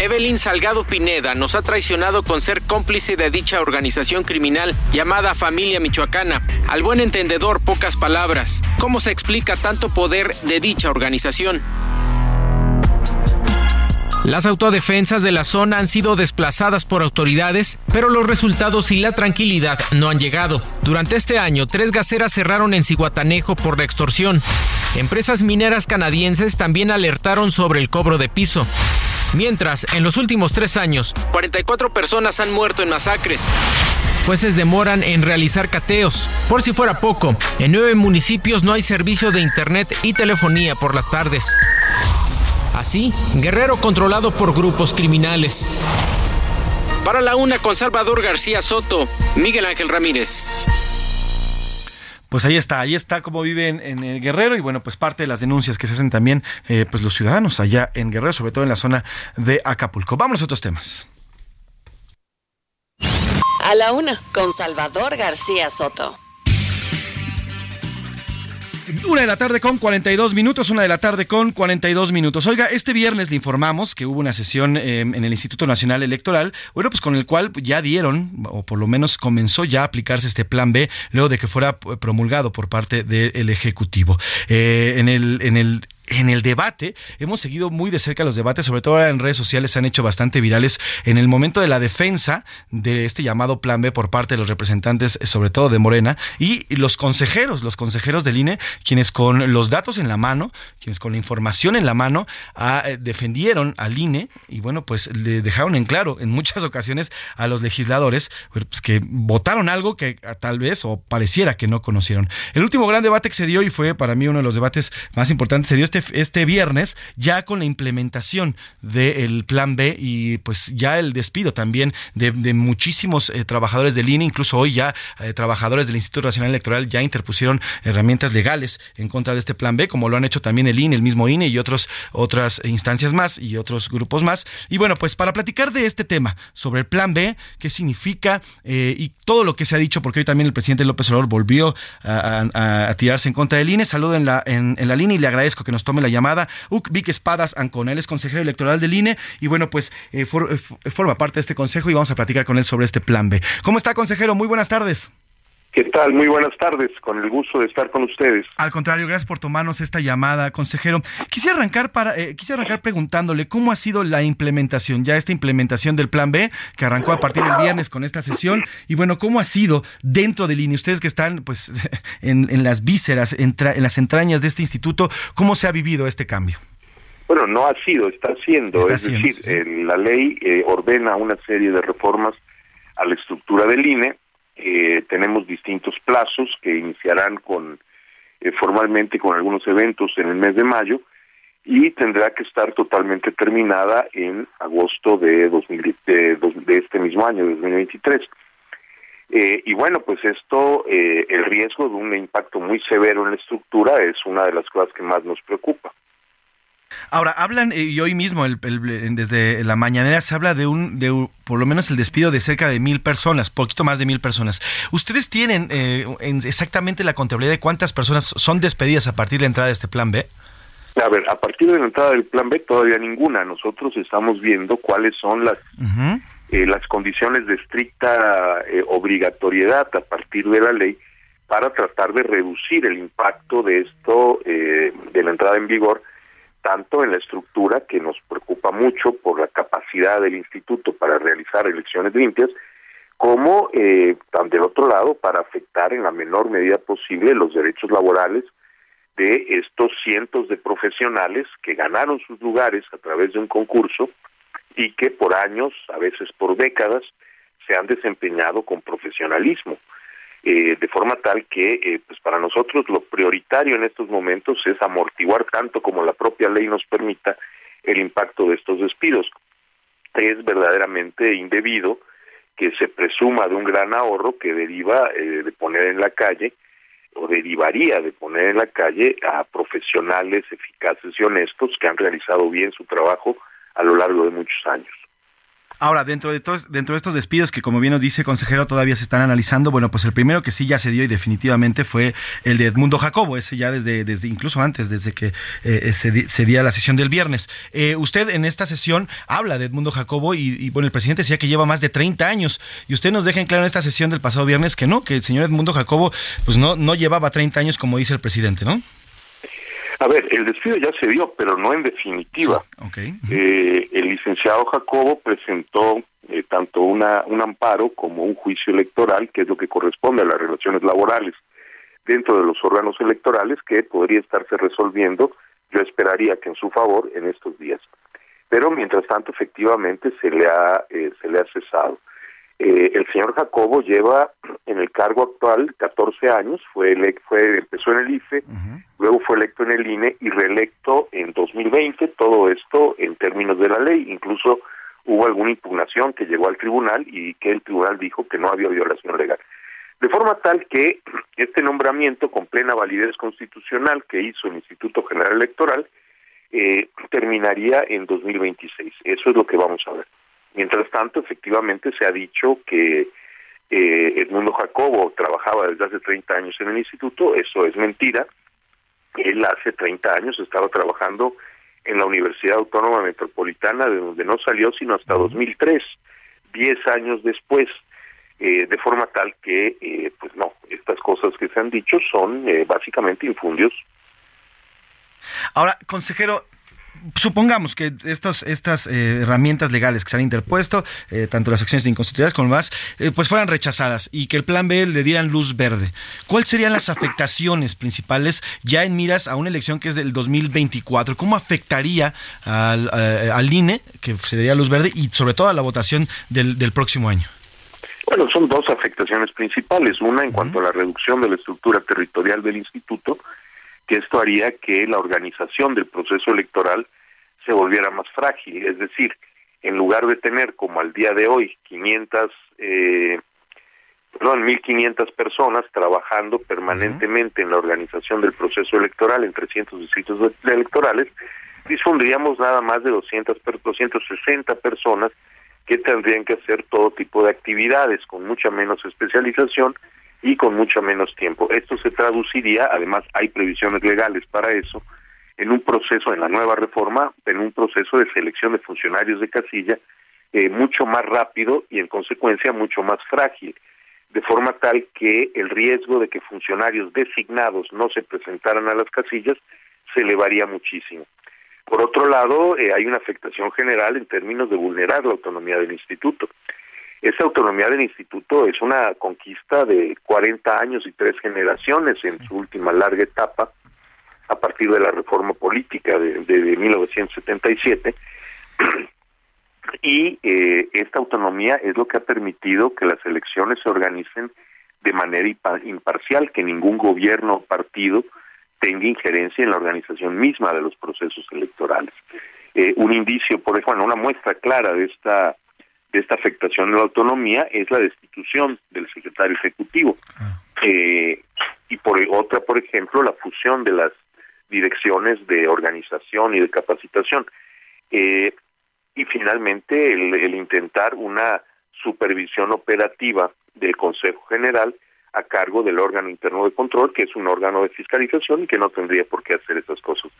Evelyn Salgado Pineda nos ha traicionado con ser cómplice de dicha organización criminal llamada Familia Michoacana. Al buen entendedor, pocas palabras. ¿Cómo se explica tanto poder de dicha organización? Las autodefensas de la zona han sido desplazadas por autoridades, pero los resultados y la tranquilidad no han llegado. Durante este año, tres gaseras cerraron en Ciguatanejo por la extorsión. Empresas mineras canadienses también alertaron sobre el cobro de piso. Mientras, en los últimos tres años, 44 personas han muerto en masacres. Jueces demoran en realizar cateos. Por si fuera poco, en nueve municipios no hay servicio de internet y telefonía por las tardes. Así, Guerrero controlado por grupos criminales. Para la una con Salvador García Soto, Miguel Ángel Ramírez. Pues ahí está, ahí está cómo viven en, el Guerrero y bueno, pues parte de las denuncias que se hacen también eh, pues los ciudadanos allá en Guerrero, sobre todo en la zona de Acapulco. Vamos a otros temas. A la una, con Salvador García Soto. Una de la tarde con 42 minutos, una de la tarde con 42 minutos. Oiga, este viernes le informamos que hubo una sesión em, en el Instituto Nacional Electoral, bueno, pues con el cual ya dieron, o por lo menos comenzó ya a aplicarse este plan B, luego de que fuera promulgado por parte del Ejecutivo. Eh, en el, en el en el debate. Hemos seguido muy de cerca los debates, sobre todo en redes sociales se han hecho bastante virales en el momento de la defensa de este llamado Plan B por parte de los representantes, sobre todo de Morena, y los consejeros, los consejeros del INE, quienes con los datos en la mano, quienes con la información en la mano, ah, eh, defendieron al INE y bueno, pues le dejaron en claro en muchas ocasiones a los legisladores pues, que votaron algo que ah, tal vez o pareciera que no conocieron. El último gran debate que se dio y fue para mí uno de los debates más importantes se dio este este, este viernes ya con la implementación del plan B y pues ya el despido también de, muchísimos eh, trabajadores del INE, incluso hoy ya eh, trabajadores del Instituto Nacional Electoral ya interpusieron herramientas legales en contra de este plan B, como lo han hecho también el INE, el mismo INE y otros, otras instancias más y otros grupos más. Y bueno, pues para platicar de este tema, sobre el plan B, qué significa y todo lo que se ha dicho, porque hoy también el presidente López Obrador volvió a, tirarse en contra del INE. Saludo en la, en, la línea y le agradezco que nos tome la llamada. Uc Vic Espadas Anconel es consejero electoral del INE y bueno, pues eh, eh, forma parte de este consejo y vamos a platicar con él sobre este plan B. ¿Cómo está, consejero? Muy buenas tardes. ¿Qué tal? Muy buenas tardes, con el gusto de estar con ustedes. Al contrario, gracias por tomarnos esta llamada, consejero. Quisiera arrancar para eh, quisiera arrancar preguntándole cómo ha sido la implementación, ya esta implementación del Plan B que arrancó a partir del viernes con esta sesión y bueno, cómo ha sido dentro del INE, ustedes que están pues en, las vísceras, en, las entrañas de este instituto, cómo se ha vivido este cambio. Bueno, no ha sido, está haciendo, es decir, la ley eh, ordena una serie de reformas a la estructura del INE eh, tenemos distintos plazos que iniciarán con eh, formalmente con algunos eventos en el mes de mayo y tendrá que estar totalmente terminada en agosto de, de, este mismo año, 2023. Eh, y bueno, pues esto, eh, el riesgo de un impacto muy severo en la estructura es una de las cosas que más nos preocupa. Ahora, hablan, eh, y hoy mismo, desde la mañanera, se habla de un, de por lo menos el despido de cerca de mil personas, poquito más de mil personas. ¿Ustedes tienen eh, exactamente la contabilidad de cuántas personas son despedidas a partir de la entrada de este plan B? A ver, a partir de la entrada del plan B todavía ninguna. Nosotros estamos viendo cuáles son las eh, las condiciones de estricta obligatoriedad a partir de la ley para tratar de reducir el impacto de esto de la entrada en vigor tanto en la estructura, que nos preocupa mucho por la capacidad del instituto para realizar elecciones limpias, como eh, del otro lado para afectar en la menor medida posible los derechos laborales de estos cientos de profesionales que ganaron sus lugares a través de un concurso y que por años, a veces por décadas, se han desempeñado con profesionalismo. Eh, de forma tal que eh, pues para nosotros lo prioritario en estos momentos es amortiguar tanto como la propia ley nos permita el impacto de estos despidos. Es verdaderamente indebido que se presuma de un gran ahorro que deriva eh, de poner en la calle o derivaría de poner en la calle a profesionales eficaces y honestos que han realizado bien su trabajo a lo largo de muchos años. Ahora, dentro de, dentro de estos despidos que, como bien nos dice consejero, todavía se están analizando, bueno, pues el primero que sí ya se dio y definitivamente fue el de Edmundo Jacobo, ese ya desde, desde incluso antes, desde que eh, se, se dio la sesión del viernes. Eh, usted en esta sesión habla de Edmundo Jacobo y, bueno, el presidente decía que lleva más de 30 años y usted nos deja en claro en esta sesión del pasado viernes que no, que el señor Edmundo Jacobo pues no, no llevaba 30 años como dice el presidente, ¿no? A ver, el despido ya se dio, pero no en definitiva. Eh, el licenciado Jacobo presentó eh, tanto una, un amparo como un juicio electoral, que es lo que corresponde a las relaciones laborales dentro de los órganos electorales, que podría estarse resolviendo, yo esperaría que en su favor, en estos días. Pero mientras tanto, efectivamente, se le ha, eh, se le ha cesado. Eh, el señor Jacobo lleva en el cargo actual 14 años, fue, fue empezó en el IFE, luego fue electo en el INE y reelecto en 2020, todo esto en términos de la ley, incluso hubo alguna impugnación que llegó al tribunal y que el tribunal dijo que no había violación legal. De forma tal que este nombramiento con plena validez constitucional que hizo el Instituto General Electoral eh, terminaría en 2026. Eso es lo que vamos a ver. Mientras tanto, efectivamente se ha dicho que eh, Edmundo Jacobo trabajaba desde hace 30 años en el instituto, eso es mentira. Él hace 30 años estaba trabajando en la Universidad Autónoma Metropolitana, de donde no salió sino hasta 2003, 10 años después, eh, de forma tal que, eh, pues no, estas cosas que se han dicho son eh, básicamente infundios. Ahora, consejero, supongamos que estos, estas eh, herramientas legales que se han interpuesto, eh, tanto las acciones de inconstitucionalidad como más, eh, pues fueran rechazadas y que el plan B le dieran luz verde. ¿Cuáles serían las afectaciones principales ya en miras a una elección que es del 2024? ¿Cómo afectaría al, al INE, que se le diera luz verde, y sobre todo a la votación del, del próximo año? Bueno, son dos afectaciones principales. Una en cuanto a la reducción de la estructura territorial del instituto, que esto haría que la organización del proceso electoral se volviera más frágil, es decir, en lugar de tener como al día de hoy 500, eh, perdón, 1.500 personas trabajando permanentemente en la organización del proceso electoral en 300 distritos electorales, dispondríamos nada más de 200, 260 personas que tendrían que hacer todo tipo de actividades con mucha menos especialización y con mucho menos tiempo. Esto se traduciría, además hay previsiones legales para eso, en un proceso, en la nueva reforma, en un proceso de selección de funcionarios de casilla eh, mucho más rápido y en consecuencia mucho más frágil, de forma tal que el riesgo de que funcionarios designados no se presentaran a las casillas se elevaría muchísimo. Por otro lado, eh, hay una afectación general en términos de vulnerar la autonomía del instituto. Esa autonomía del instituto es una conquista de 40 años y tres generaciones en su última larga etapa, a partir de la reforma política de, 1977. y eh, esta autonomía es lo que ha permitido que las elecciones se organicen de manera imparcial, que ningún gobierno o partido tenga injerencia en la organización misma de los procesos electorales. Eh, un indicio, por ejemplo, una muestra clara de esta de esta afectación de la autonomía es la destitución del secretario ejecutivo ah. eh, y por otra, por ejemplo, la fusión de las direcciones de organización y de capacitación eh, y finalmente el intentar una supervisión operativa del Consejo General a cargo del órgano interno de control, que es un órgano de fiscalización y que no tendría por qué hacer esas cosas.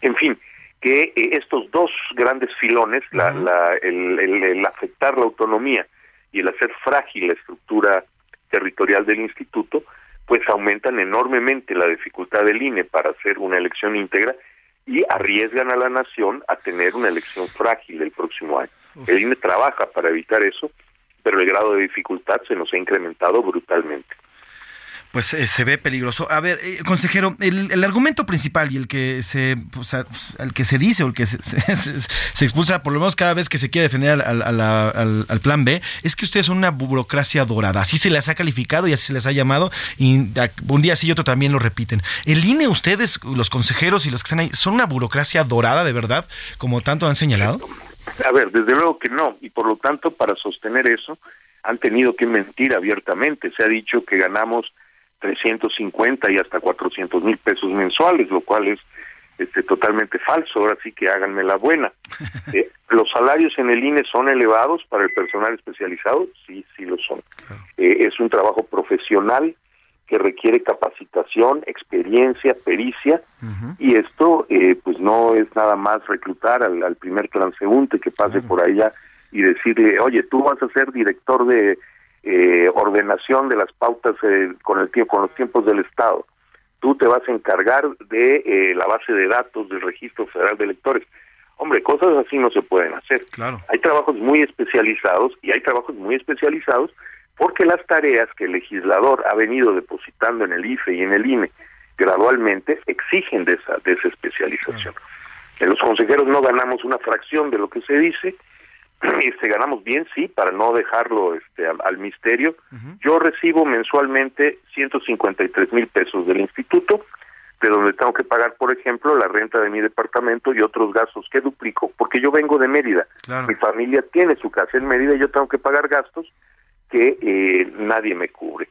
En fin, que eh, estos dos grandes filones, la, la, el, el, afectar la autonomía y el hacer frágil la estructura territorial del instituto, pues aumentan enormemente la dificultad del INE para hacer una elección íntegra y arriesgan a la nación a tener una elección frágil el próximo año. El INE trabaja para evitar eso pero el grado de dificultad se nos ha incrementado brutalmente pues eh, se ve peligroso. A ver, eh, consejero, el, argumento principal y el que se pues, el que se dice o el que se, expulsa, por lo menos cada vez que se quiere defender al, plan B, es que ustedes son una burocracia dorada. Así se les ha calificado y así se les ha llamado y un día sí y otro también lo repiten. ¿El INE, ustedes, los consejeros y los que están ahí, son una burocracia dorada de verdad, como tanto han señalado? A ver, desde luego que no, y por lo tanto, para sostener eso, han tenido que mentir abiertamente. Se ha dicho que ganamos 350 y hasta 400 mil pesos mensuales, lo cual es este, totalmente falso. Ahora sí que háganme la buena. Eh, ¿Los salarios en el INE son elevados para el personal especializado? Sí, sí lo son. Eh, es un trabajo profesional que requiere capacitación, experiencia, pericia, y esto eh, pues no es nada más reclutar al, primer transeúnte que pase por allá y decirle, oye, tú vas a ser director de eh, ordenación de las pautas eh, con el tiempo, con los tiempos del Estado. Tú te vas a encargar de la base de datos del Registro Federal de Electores. Hombre, cosas así no se pueden hacer. Claro. Hay trabajos muy especializados y hay trabajos muy especializados porque las tareas que el legislador ha venido depositando en el IFE y en el INE gradualmente exigen de esa, de esa especialización. En los consejeros no ganamos una fracción de lo que se dice, este ganamos bien sí para no dejarlo este al, misterio. Yo recibo mensualmente 153 mil pesos del instituto de donde tengo que pagar por ejemplo la renta de mi departamento y otros gastos que duplico porque yo vengo de Mérida. Mi familia tiene su casa en Mérida y yo tengo que pagar gastos que eh, nadie me cubre.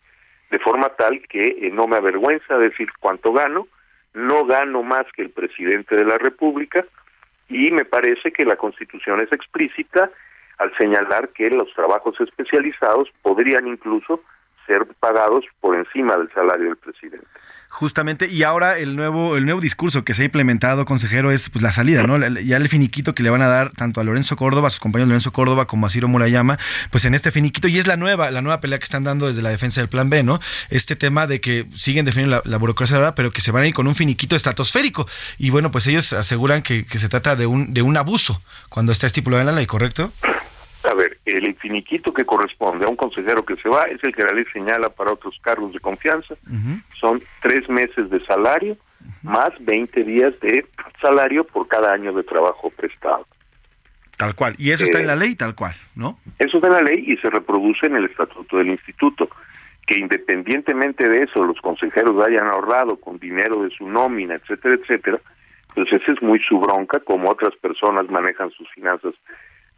De forma tal que eh, no me avergüenza decir cuánto gano, no gano más que el presidente de la República y me parece que la Constitución es explícita al señalar que los trabajos especializados podrían incluso ser pagados por encima del salario del presidente. Justamente, y ahora el nuevo, el nuevo discurso que se ha implementado, consejero, es pues la salida, ¿no? Ya el finiquito que le van a dar tanto a Lorenzo Córdoba, a sus compañeros Lorenzo Córdoba, como a Ciro Murayama, pues en este finiquito, y es la nueva, la nueva pelea que están dando desde la defensa del plan B, ¿no? Este tema de que siguen definiendo la, burocracia ahora, pero que se van a ir con un finiquito estratosférico. Y bueno, pues ellos aseguran que, que se trata de un, de un abuso cuando está estipulado en la ley, ¿correcto? A ver, el finiquito que corresponde a un consejero que se va es el que la ley señala para otros cargos de confianza. Son tres meses de salario más 20 días de salario por cada año de trabajo prestado. Tal cual. Y eso está en la eh, ley, tal cual, ¿no? Eso está en la ley y se reproduce en el estatuto del instituto. que independientemente de eso los consejeros hayan ahorrado con dinero de su nómina, etcétera, etcétera, pues esa es muy su bronca, como otras personas manejan sus finanzas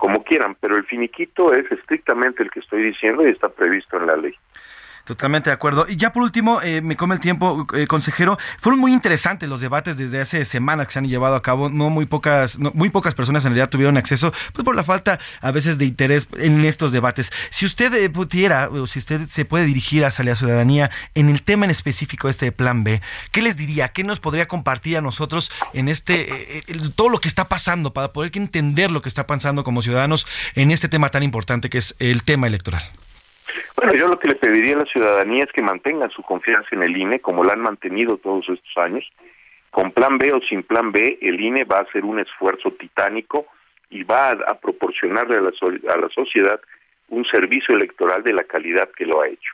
como quieran, pero el finiquito es estrictamente el que estoy diciendo y está previsto en la ley. Totalmente de acuerdo. Y ya por último, eh, me come el tiempo, eh, consejero. Fueron muy interesantes los debates desde hace semanas que se han llevado a cabo. No muy pocas, muy pocas personas en realidad tuvieron acceso, pues por la falta a veces de interés en estos debates. Si usted eh, pudiera, o si usted se puede dirigir hacia la ciudadanía en el tema en específico este plan B, ¿qué les diría? ¿Qué nos podría compartir a nosotros en este, todo lo que está pasando para poder entender lo que está pasando como ciudadanos en este tema tan importante que es el tema electoral? Bueno, yo lo que le pediría a la ciudadanía es que mantengan su confianza en el INE, como la han mantenido todos estos años. Con plan B o sin plan B, el INE va a hacer un esfuerzo titánico y va a, proporcionarle a la, a la sociedad un servicio electoral de la calidad que lo ha hecho.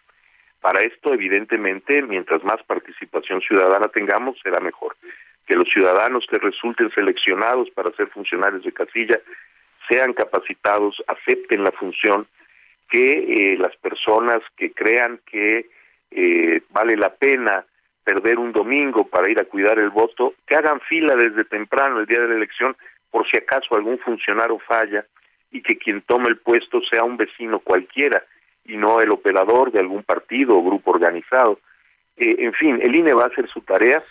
Para esto, evidentemente, mientras más participación ciudadana tengamos, será mejor. Que los ciudadanos que resulten seleccionados para ser funcionarios de casilla sean capacitados, acepten la función que eh, las personas que crean que eh, vale la pena perder un domingo para ir a cuidar el voto, que hagan fila desde temprano el día de la elección por si acaso algún funcionario falla y que quien tome el puesto sea un vecino cualquiera y no el operador de algún partido o grupo organizado. Eh, en fin, el INE va a hacer su tarea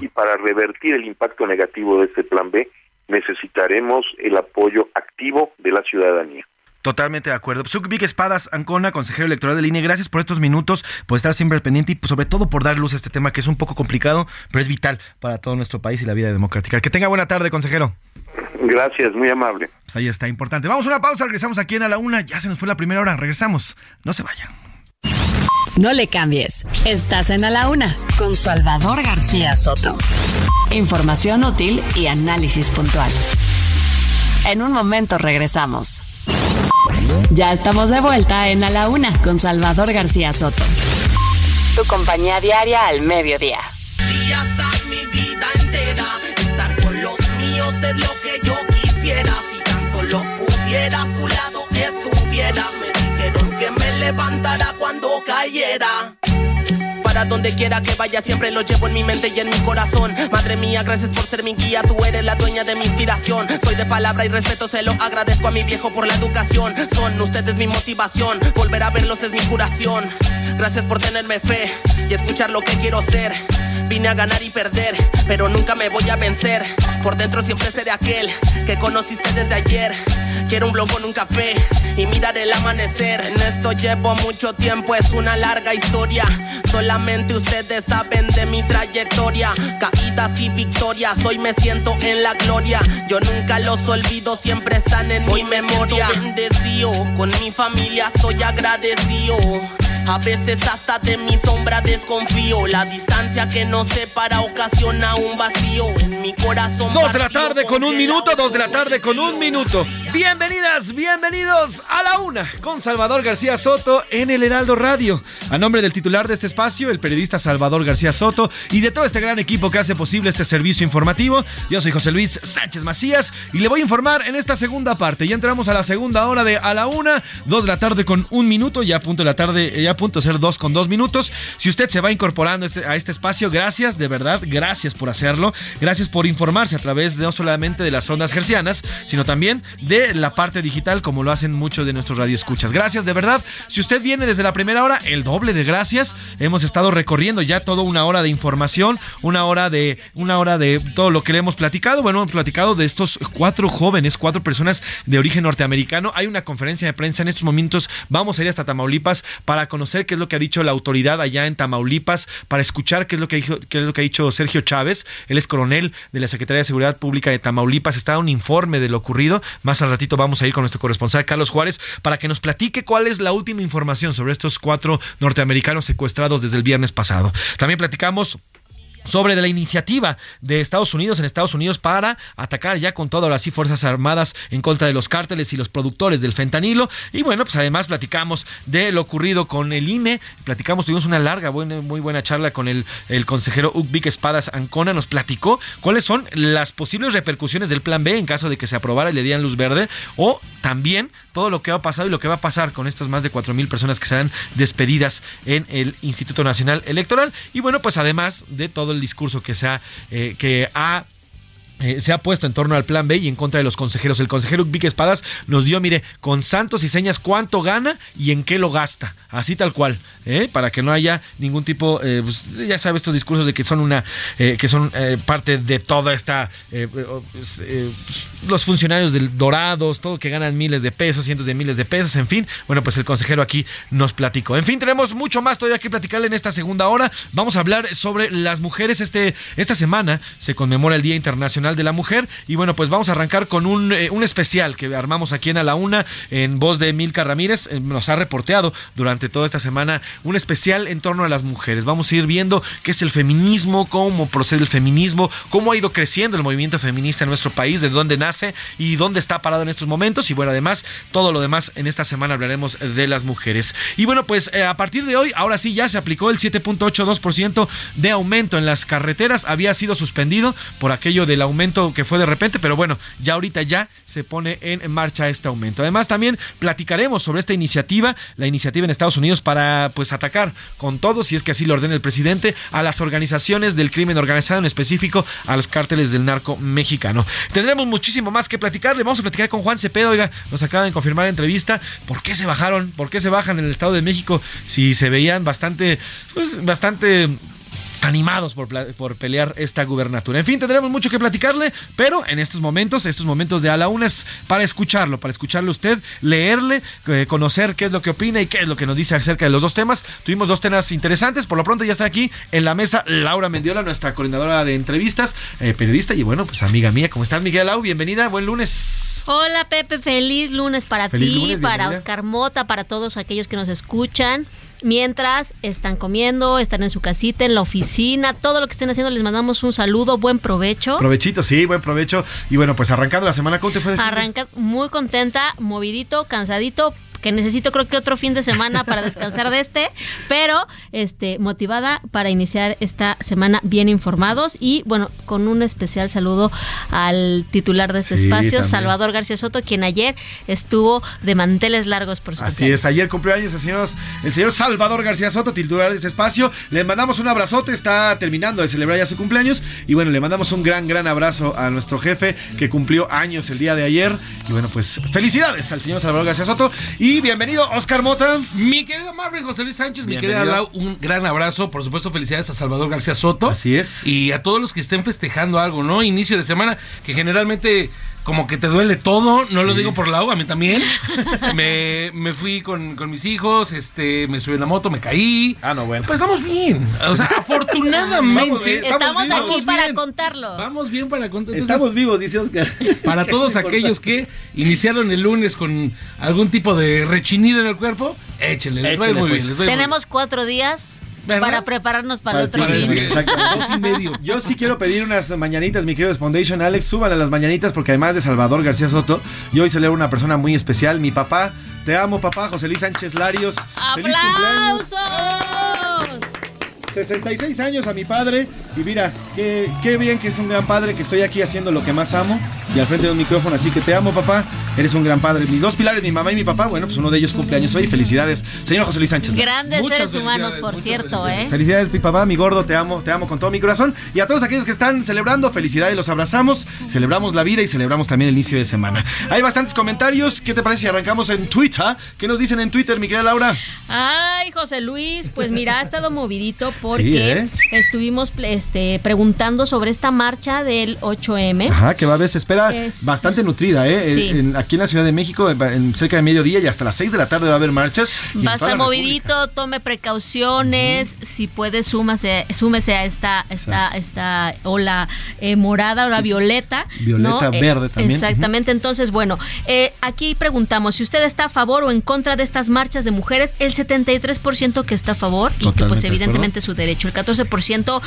y para revertir el impacto negativo de este plan B necesitaremos el apoyo activo de la ciudadanía. Totalmente de acuerdo. Vic Espadas Ancona, consejero electoral de línea, gracias por estos minutos, por estar siempre al pendiente y pues, sobre todo por dar luz a este tema que es un poco complicado, pero es vital para todo nuestro país y la vida democrática. Que tenga buena tarde, consejero. Gracias, muy amable. Pues ahí está, importante. Vamos a una pausa, regresamos aquí en A la Una. Ya se nos fue la primera hora, regresamos. No se vayan. No le cambies. Estás en A la Una con Salvador García Soto. Información útil y análisis puntual. En un momento regresamos. Ya estamos de vuelta en A la Una con Salvador García Soto. Tu compañía diaria al mediodía. Y hasta mi vida entera, estar con los míos es lo que yo quisiera. Si tan solo pudiera a su lado estuviera. Me dijeron que me levantara cuando cayera donde quiera que vaya, siempre lo llevo en mi mente y en mi corazón. Madre mía, gracias por ser mi guía, tú eres la dueña de mi inspiración. Soy de palabra y respeto, se lo agradezco a mi viejo por la educación. Son ustedes mi motivación, volver a verlos es mi curación. Gracias por tenerme fe y escuchar lo que quiero ser. Vine a ganar y perder, pero nunca me voy a vencer. Por dentro siempre seré aquel que conociste desde ayer. Quiero un blog con un café y mirar el amanecer. En esto llevo mucho tiempo, es una larga historia. Solamente ustedes saben de mi trayectoria. Caídas y victorias, hoy me siento en la gloria. Yo nunca los olvido, siempre están en mi memoria. Bendecido, con mi familia soy agradecido. A veces hasta de mi sombra desconfío. La distancia que nos separa ocasiona un vacío en mi corazón. Dos de la tarde con un minuto, dos de la tarde con un minuto. Bienvenidas, bienvenidos a la una con Salvador García Soto en el Heraldo Radio. A nombre del titular de este espacio, el periodista Salvador García Soto y de todo este gran equipo que hace posible este servicio informativo, yo soy José Luis Sánchez Macías y le voy a informar en esta segunda parte. Ya entramos a la segunda hora de a la una, dos de la tarde con un minuto, ya a punto de la tarde, ya a punto de ser dos con dos minutos. Si usted se va incorporando este, a este espacio, gracias, de verdad, gracias por hacerlo. Gracias por informarse a través de, no solamente de las ondas gercianas, sino también de la parte digital como lo hacen muchos de nuestros radioescuchas. Gracias de verdad. Si usted viene desde la primera hora, el doble de gracias. Hemos estado recorriendo ya toda una hora de información, una hora de una hora de todo lo que le hemos platicado. Bueno, hemos platicado de estos cuatro jóvenes, cuatro personas de origen norteamericano. Hay una conferencia de prensa en estos momentos. Vamos a ir hasta Tamaulipas para conocer qué es lo que ha dicho la autoridad allá en Tamaulipas, para escuchar qué es lo que qué es lo que ha dicho Sergio Chávez. Él es coronel de la Secretaría de Seguridad Pública de Tamaulipas. Está un informe de lo ocurrido. Más al ratito vamos a ir con nuestro corresponsal Carlos Juárez para que nos platique cuál es la última información sobre estos cuatro norteamericanos secuestrados desde el viernes pasado. También platicamos sobre la iniciativa de Estados Unidos en Estados Unidos para atacar ya con todas las fuerzas armadas en contra de los cárteles y los productores del fentanilo. Y bueno pues además platicamos de lo ocurrido con el INE platicamos tuvimos una larga buena, muy buena charla con el, el consejero Ubic Espadas Ancona. Nos platicó cuáles son las posibles repercusiones del plan B en caso de que se aprobara y le dieran luz verde. O también todo lo que ha pasado y lo que va a pasar con estas más de cuatro mil personas que serán despedidas en el Instituto Nacional Electoral. Y bueno pues además de todo el discurso que se ha, eh, que ha eh, se ha puesto en torno al plan B y en contra de los consejeros. El consejero Vic Espadas nos dio, mire, con santos y señas cuánto gana y en qué lo gasta. Así tal cual, ¿eh? para que no haya ningún tipo, eh, pues, ya sabe, estos discursos de que son una, que son parte de toda esta, pues, los funcionarios del Dorados, todo que ganan miles de pesos, cientos de miles de pesos, en fin. Bueno, pues el consejero aquí nos platicó. En fin, tenemos mucho más todavía que platicarle en esta segunda hora. Vamos a hablar sobre las mujeres. Este, esta semana se conmemora el Día Internacional de la Mujer. Y bueno, pues vamos a arrancar con un, eh, un especial que armamos aquí en A la Una en voz de Milka Ramírez. Eh, nos ha reporteado durante toda esta semana un especial en torno a las mujeres. Vamos a ir viendo qué es el feminismo, cómo procede el feminismo, cómo ha ido creciendo el movimiento feminista en nuestro país, de dónde nace y dónde está parado en estos momentos. Y bueno, además, todo lo demás en esta semana hablaremos de las mujeres. Y bueno, pues eh, a partir de hoy, ahora sí ya se aplicó el 7.82% de aumento en las carreteras. Había sido suspendido por aquello del aumento que fue de repente, pero bueno, ya ahorita ya se pone en marcha este aumento. Además, también platicaremos sobre esta iniciativa, la iniciativa en Estados Unidos para pues atacar con todo, si es que así lo ordena el presidente, a las organizaciones del crimen organizado, en específico a los cárteles del narco mexicano. Tendremos muchísimo más que platicarle. Vamos a platicar con Juan Cepeda. Oiga, nos acaban de confirmar en entrevista por qué se bajaron, por qué se bajan en el Estado de México si se veían bastante, pues bastante animados por, por, pelear esta gubernatura. En fin, tendremos mucho que platicarle, pero en estos momentos, estos momentos de a la una es para escucharlo, para escucharle usted, leerle, eh, conocer qué es lo que opina y qué es lo que nos dice acerca de los dos temas. Tuvimos dos temas interesantes, por lo pronto ya está aquí en la mesa Laura Mendiola, nuestra coordinadora de entrevistas, eh, periodista y bueno, pues amiga mía, ¿cómo estás Miguel Lau? Bienvenida, buen lunes. Hola Pepe, feliz lunes para ti, para Oscar Mota, para todos aquellos que nos escuchan mientras están comiendo, están en su casita, en la oficina, todo lo que estén haciendo, les mandamos un saludo, buen provecho. Provechito, sí, buen provecho. Y bueno, pues arrancando la semana, ¿cómo te fue? Arranca muy contenta, movidito, cansadito, que necesito creo que otro fin de semana para descansar de este, pero este motivada para iniciar esta semana bien informados y bueno, con un especial saludo al titular de este espacio, Salvador García Soto, quien ayer estuvo de manteles largos por su Así es, ayer cumplió años el señor, el señor Salvador García Soto, titular de este espacio. Le mandamos un abrazote, está terminando de celebrar ya su cumpleaños. Y bueno, le mandamos un gran, gran abrazo a nuestro jefe que cumplió años el día de ayer. Y bueno, pues felicidades al señor Salvador García Soto. Y y bienvenido, Oscar Mota. Mi querido Marvin José Luis Sánchez, mi querida Lau, un gran abrazo. Por supuesto, felicidades a Salvador García Soto. Así es. Y a todos los que estén festejando algo, ¿no? Inicio de semana, que generalmente como que te duele todo, no lo digo por la a mí también. me, me, fui con, con, mis hijos, este, me subí en la moto, me caí. Ah, no, bueno. Pero estamos bien. O sea, afortunadamente. estamos, aquí para contarlo. Vamos bien para contarlo. Estamos vivos, dice Oscar. Para todos aquellos que iniciaron el lunes con algún tipo de rechinido en el cuerpo, échenle, les va muy pues. bien. Tenemos cuatro días para prepararnos para, el otro día. Exacto. Dos y medio. Yo sí quiero pedir unas mañanitas, mi querido Foundation. Alex, súbale las mañanitas porque además de Salvador García Soto, yo hoy celebro una persona muy especial, mi papá. Te amo, papá, José Luis Sánchez Larios. ¡Aplausos! 66 años a mi padre y mira, qué, qué bien que es un gran padre que estoy aquí haciendo lo que más amo y al frente de un micrófono, así que te amo papá, eres un gran padre. Mis dos pilares, mi mamá y mi papá, bueno, pues uno de ellos cumpleaños hoy, felicidades, señor José Luis Sánchez. Grandes seres humanos, por cierto, ¿eh? Felicidades mi papá, mi gordo, te amo, te amo con todo mi corazón y a todos aquellos que están celebrando, felicidades, los abrazamos, celebramos la vida y celebramos también el inicio de semana. Hay bastantes comentarios, ¿qué te parece si arrancamos en Twitter? ¿Qué nos dicen en Twitter, mi querida Laura? Ay, José Luis, pues mira, ha estado movidito porque ¿eh? estuvimos este, preguntando sobre esta marcha del 8M. Ajá, que va a ver, se espera bastante nutrida, ¿eh? aquí en la Ciudad de México, en, cerca de mediodía y hasta las 6 de la tarde va a haber marchas. Va a estar movidito, tome precauciones, si puede súmase, súmese a esta, esta, esta ola eh, morada, ola violeta. Violeta, eh, verde también. Exactamente, entonces, bueno, eh, aquí preguntamos si usted está a favor o en contra de estas marchas de mujeres, el 73% que está a favor y que pues evidentemente es su derecho, el 14%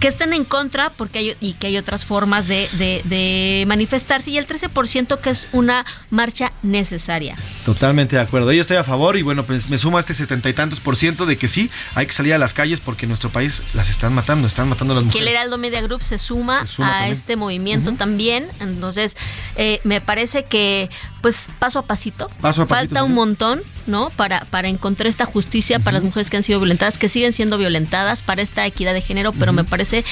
que están en contra porque hay, y que hay otras formas de, de manifestarse y el 13% que es una marcha necesaria. Totalmente de acuerdo, yo estoy a favor y bueno, pues me sumo a este setenta y tantos por ciento de que sí, hay que salir a las calles porque en nuestro país las están matando, están matando a las mujeres. Que el Heraldo Media Group se suma, a este movimiento también, entonces eh, me parece que pues paso a pasito, falta un montón, ¿no? Para, para encontrar esta justicia para las mujeres que han sido violentadas, que siguen siendo violentadas, para esta equidad de género, pero me parece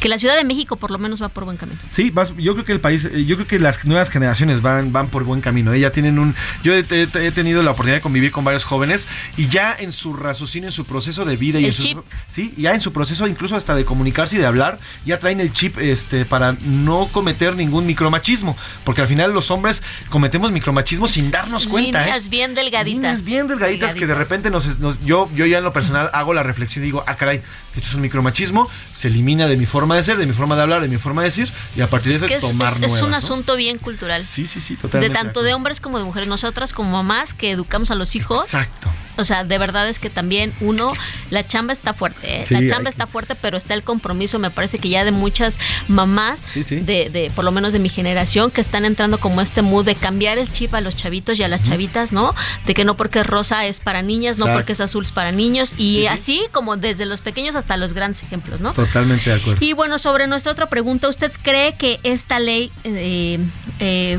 que la Ciudad de México por lo menos va por buen camino. Sí, yo creo que el país, eh, yo creo que las nuevas generaciones van, van por buen camino. ¿eh? tienen un, yo he, tenido la oportunidad de convivir con varios jóvenes y ya en su raciocinio, en su proceso de vida y en su, sí, ya en su proceso incluso hasta de comunicarse y de hablar, ya traen el chip este para no cometer ningún micromachismo, porque al final los hombres cometemos micromachismo sin darnos cuenta. Líneas bien delgaditas. Líneas bien delgaditas, que de repente nos, yo, yo ya en lo personal hago la reflexión y digo, ah, caray, esto es un micromachismo, se elimina de mi forma de ser, de mi forma de hablar, de mi forma de decir, y a partir de eso tomar es, es un asunto bien cultural. Sí, sí, sí, totalmente. De tanto de hombres como de mujeres. Nosotras como mamás que educamos a los hijos. Exacto. O sea, de verdad es que también uno, la chamba está fuerte, ¿eh? la chamba está fuerte, pero está el compromiso, me parece que ya de muchas mamás, De, de, por lo menos de mi generación, que están entrando como este mood de cambiar el chip a los chavitos y a las chavitas, ¿no? De que no porque es rosa es para niñas, no porque es azul es para niños, y así como desde los pequeños hasta los grandes ejemplos, ¿no? Totalmente de acuerdo. Y bueno, sobre nuestra otra pregunta, ¿usted cree que esta ley, eh, eh,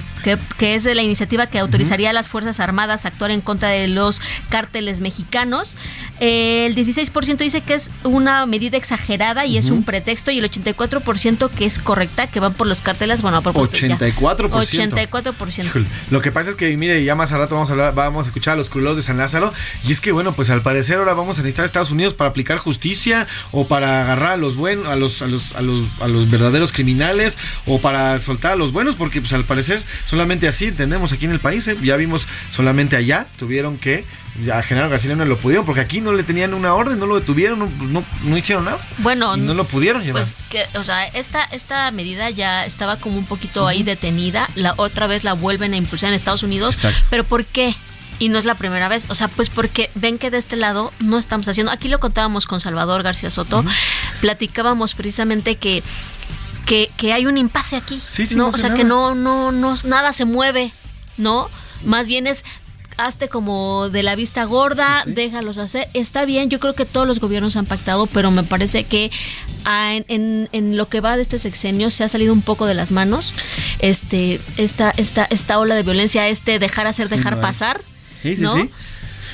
que, es de la iniciativa que autorizaría a las Fuerzas Armadas a actuar en contra de los cárteles mexicanos. el 16% dice que es una medida exagerada y es un pretexto y el 84% que es correcta, que van por los carteles, bueno, por 84%. 84%. Lo que pasa es que, mire, ya más a rato vamos a hablar, vamos a escuchar a los culos de San Lázaro y es que, bueno, pues al parecer ahora vamos a necesitar a Estados Unidos para aplicar justicia o para agarrar a los buenos, a los, a los, a los, a los verdaderos criminales o para soltar a los buenos, porque pues al parecer solamente así tenemos aquí en el país, ¿eh? ya vimos solamente allá, tuvieron que a General García no lo pudieron, porque aquí no le tenían una orden, no lo detuvieron, no, no, hicieron nada. Bueno, no lo pudieron llevar. Pues que, o sea, esta, esta medida ya estaba como un poquito ahí detenida, la otra vez la vuelven a impulsar en Estados Unidos, pero ¿por qué? Y no es la primera vez, o sea, pues porque ven que de este lado no estamos haciendo, aquí lo contábamos con Salvador García Soto, platicábamos precisamente que que, que, hay un impasse aquí, ¿no? o sea, que no, no, no, nada se mueve, ¿no? Más bien es hazte como de la vista gorda, déjalos hacer. Está bien, yo creo que todos los gobiernos han pactado, pero me parece que ah, en, en, lo que va de este sexenio se ha salido un poco de las manos este esta, esta, esta ola de violencia, este dejar hacer, dejar pasar. Sí, sí, sí.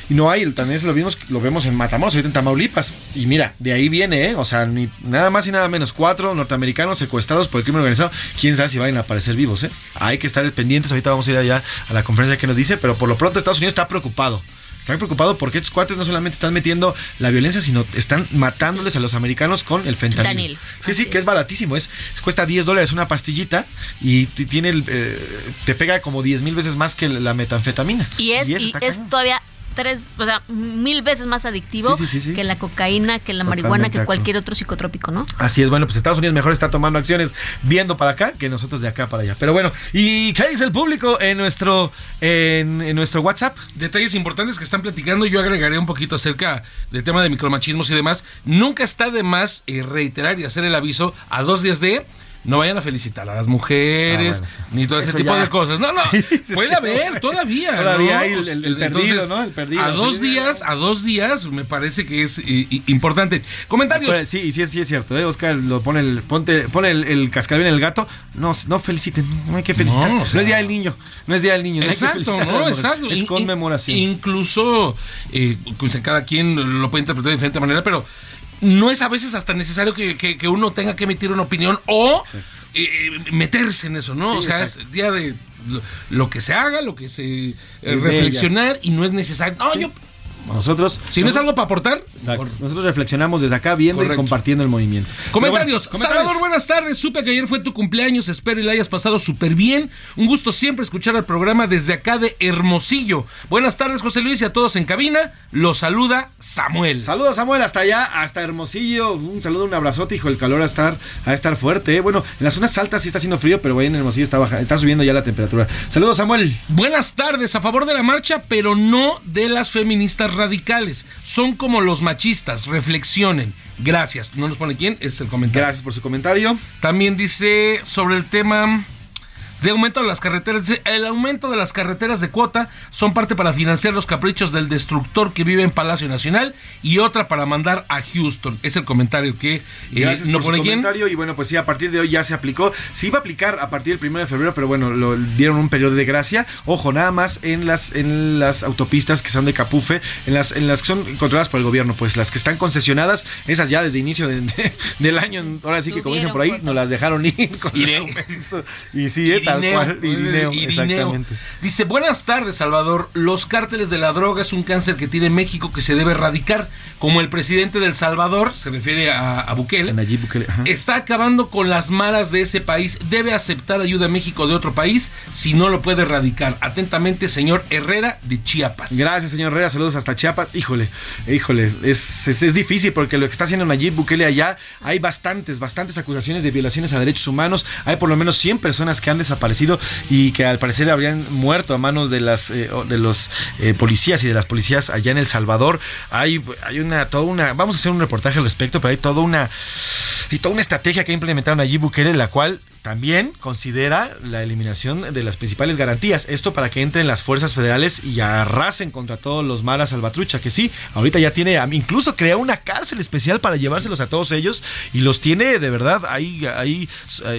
Y no hay, también lo vimos, lo vemos en Matamoros, ahorita en Tamaulipas. Y mira, de ahí viene, ¿eh? O sea, ni, nada más y nada menos, cuatro norteamericanos secuestrados por el crimen organizado. Quién sabe si van a aparecer vivos, ¿eh? Hay que estar pendientes, ahorita vamos a ir allá a la conferencia que nos dice, pero por lo pronto Estados Unidos está preocupado. Están preocupados porque estos cuates no solamente están metiendo la violencia, sino están matándoles a los americanos con el fentanil. Sí, sí, que es baratísimo. Es, cuesta 10 dólares una pastillita y tiene eh, te pega como 10 mil veces más que la metanfetamina. Y es, y es todavía tres, o sea, mil veces más adictivo que la cocaína, que la marihuana, que cualquier otro psicotrópico, ¿no? Así es, bueno, pues Estados Unidos mejor está tomando acciones viendo para acá que nosotros de acá para allá. Pero bueno, ¿y qué dice el público en nuestro, en, nuestro WhatsApp? Detalles importantes que están platicando, yo agregaré un poquito acerca del tema de micromachismos y demás. Nunca está de más eh, reiterar y hacer el aviso a dos días de no vayan a felicitar a las mujeres, ah, ni todo ese tipo de cosas. No, no, puede haber todavía. Todavía hay el, perdido, ¿no? El perdido. A dos días, a dos días, me parece que es importante. Comentarios. sí, sí, sí es cierto. ¿eh? Oscar lo pone el, ponte, pone el, cascabel en el gato. No, no feliciten, no hay que felicitar. No, es día del niño, no es día del niño. exacto, no, exacto. Es conmemoración. Incluso, eh, pues, cada quien lo puede interpretar de diferente manera, pero no es a veces hasta necesario que, uno tenga que emitir una opinión o eh, meterse en eso, ¿no? o sea, es día de lo, que se haga, lo que se... Eh, reflexionar y no es necesario... No, yo Nosotros. Si no es algo para aportar. Nosotros reflexionamos desde acá viendo y compartiendo el movimiento. Comentarios. Salvador, buenas tardes. Supe que ayer fue tu cumpleaños. Espero y la hayas pasado súper bien. Un gusto siempre escuchar el programa desde acá de Hermosillo. Buenas tardes, José Luis, y a todos en cabina. Los saluda Samuel. Saludos, Samuel, hasta allá, hasta Hermosillo. Un saludo, un abrazote, hijo. El calor a estar, a estar fuerte. ¿eh? Bueno, en las zonas altas sí está haciendo frío, pero en Hermosillo está baja, está subiendo ya la temperatura. Saludos, Samuel. Buenas tardes, a favor de la marcha, pero no de las feministas radicales. Son como los machistas, reflexionen. Gracias. No nos pone quién, es el comentario. Gracias por su comentario. También dice sobre el tema de aumento de las carreteras. El aumento de las carreteras de cuota son parte para financiar los caprichos del destructor que vive en Palacio Nacional y otra para mandar a Houston. Es el comentario que eh, no pone comentario y bueno, pues sí, a partir de hoy ya se aplicó. Se iba a aplicar a partir del 1 de febrero, pero bueno, lo dieron un periodo de gracia. Ojo, nada más en las en las autopistas que son de Capufe, en las en las que son controladas por el gobierno, pues las que están concesionadas, esas ya desde inicio del año, ahora sí que como dicen por ahí, nos las dejaron ir con y sí, eh, Dice, buenas tardes, Salvador. Los cárteles de la droga es un cáncer que tiene México que se debe erradicar. Como el presidente del Salvador, se refiere a, Bukele, está acabando con las maras de ese país. Debe aceptar ayuda a México de otro país si no lo puede erradicar. Atentamente, señor Herrera de Chiapas. Gracias, señor Herrera. Saludos hasta Chiapas. Híjole, híjole, es, es, difícil porque lo que está haciendo Nayib Bukele allá, hay bastantes, bastantes acusaciones de violaciones a derechos humanos. Hay por lo menos 100 personas que han desaparecido y que al parecer habrían muerto a manos de las eh, de los eh, policías y de las policías allá en El Salvador. Hay, hay una, toda una, vamos a hacer un reportaje al respecto, pero hay toda una y toda una estrategia que ha implementado Nayib Bukele, la cual también considera la eliminación de las principales garantías. Esto para que entren las fuerzas federales y arrasen contra todos los maras salvatrucha, que sí, ahorita ya tiene, incluso crea una cárcel especial para llevárselos a todos ellos y los tiene de verdad. Hay, hay,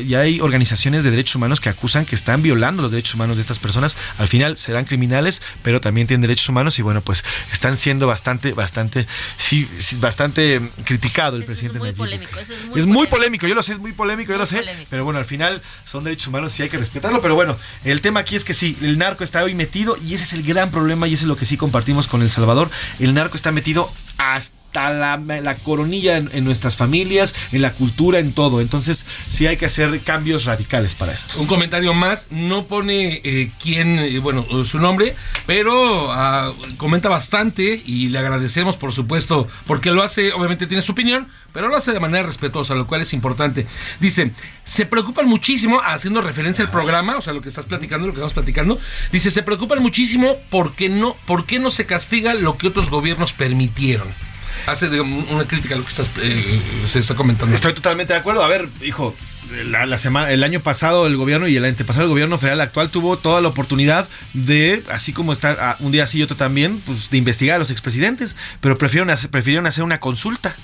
ya hay organizaciones de derechos humanos que acusan que están violando los derechos humanos de estas personas. Al final serán criminales, pero también tienen derechos humanos y bueno, pues están siendo bastante, bastante, sí, bastante criticado el presidente. Es muy polémico. es muy, polémico. yo lo sé, es muy polémico, yo lo sé, pero bueno, al final final son derechos humanos y hay que respetarlo. Pero bueno, el tema aquí es que sí, el narco está hoy metido y ese es el gran problema y ese es lo que sí compartimos con El Salvador. El narco está metido hasta la, coronilla en, nuestras familias, en la cultura, en todo. Entonces, sí hay que hacer cambios radicales para esto. Un comentario más, no pone eh, quién, eh, bueno, su nombre, pero ah, comenta bastante y le agradecemos, por supuesto, porque lo hace, obviamente tiene su opinión, pero lo hace de manera respetuosa, lo cual es importante. Dice, se preocupan muchísimo, haciendo referencia al programa, o sea, lo que estás platicando, lo que estamos platicando, dice, se preocupan muchísimo porque no, porque no se castiga lo que otros gobiernos permitieron hace una crítica a lo que estás, eh, se está comentando. Estoy totalmente de acuerdo. A ver, hijo, la, semana, el año pasado el gobierno y el antepasado el gobierno federal actual tuvo toda la oportunidad de, así como está ah, un día así y otro también, pues de investigar a los expresidentes, pero prefirieron hacer, prefirieron hacer una consulta.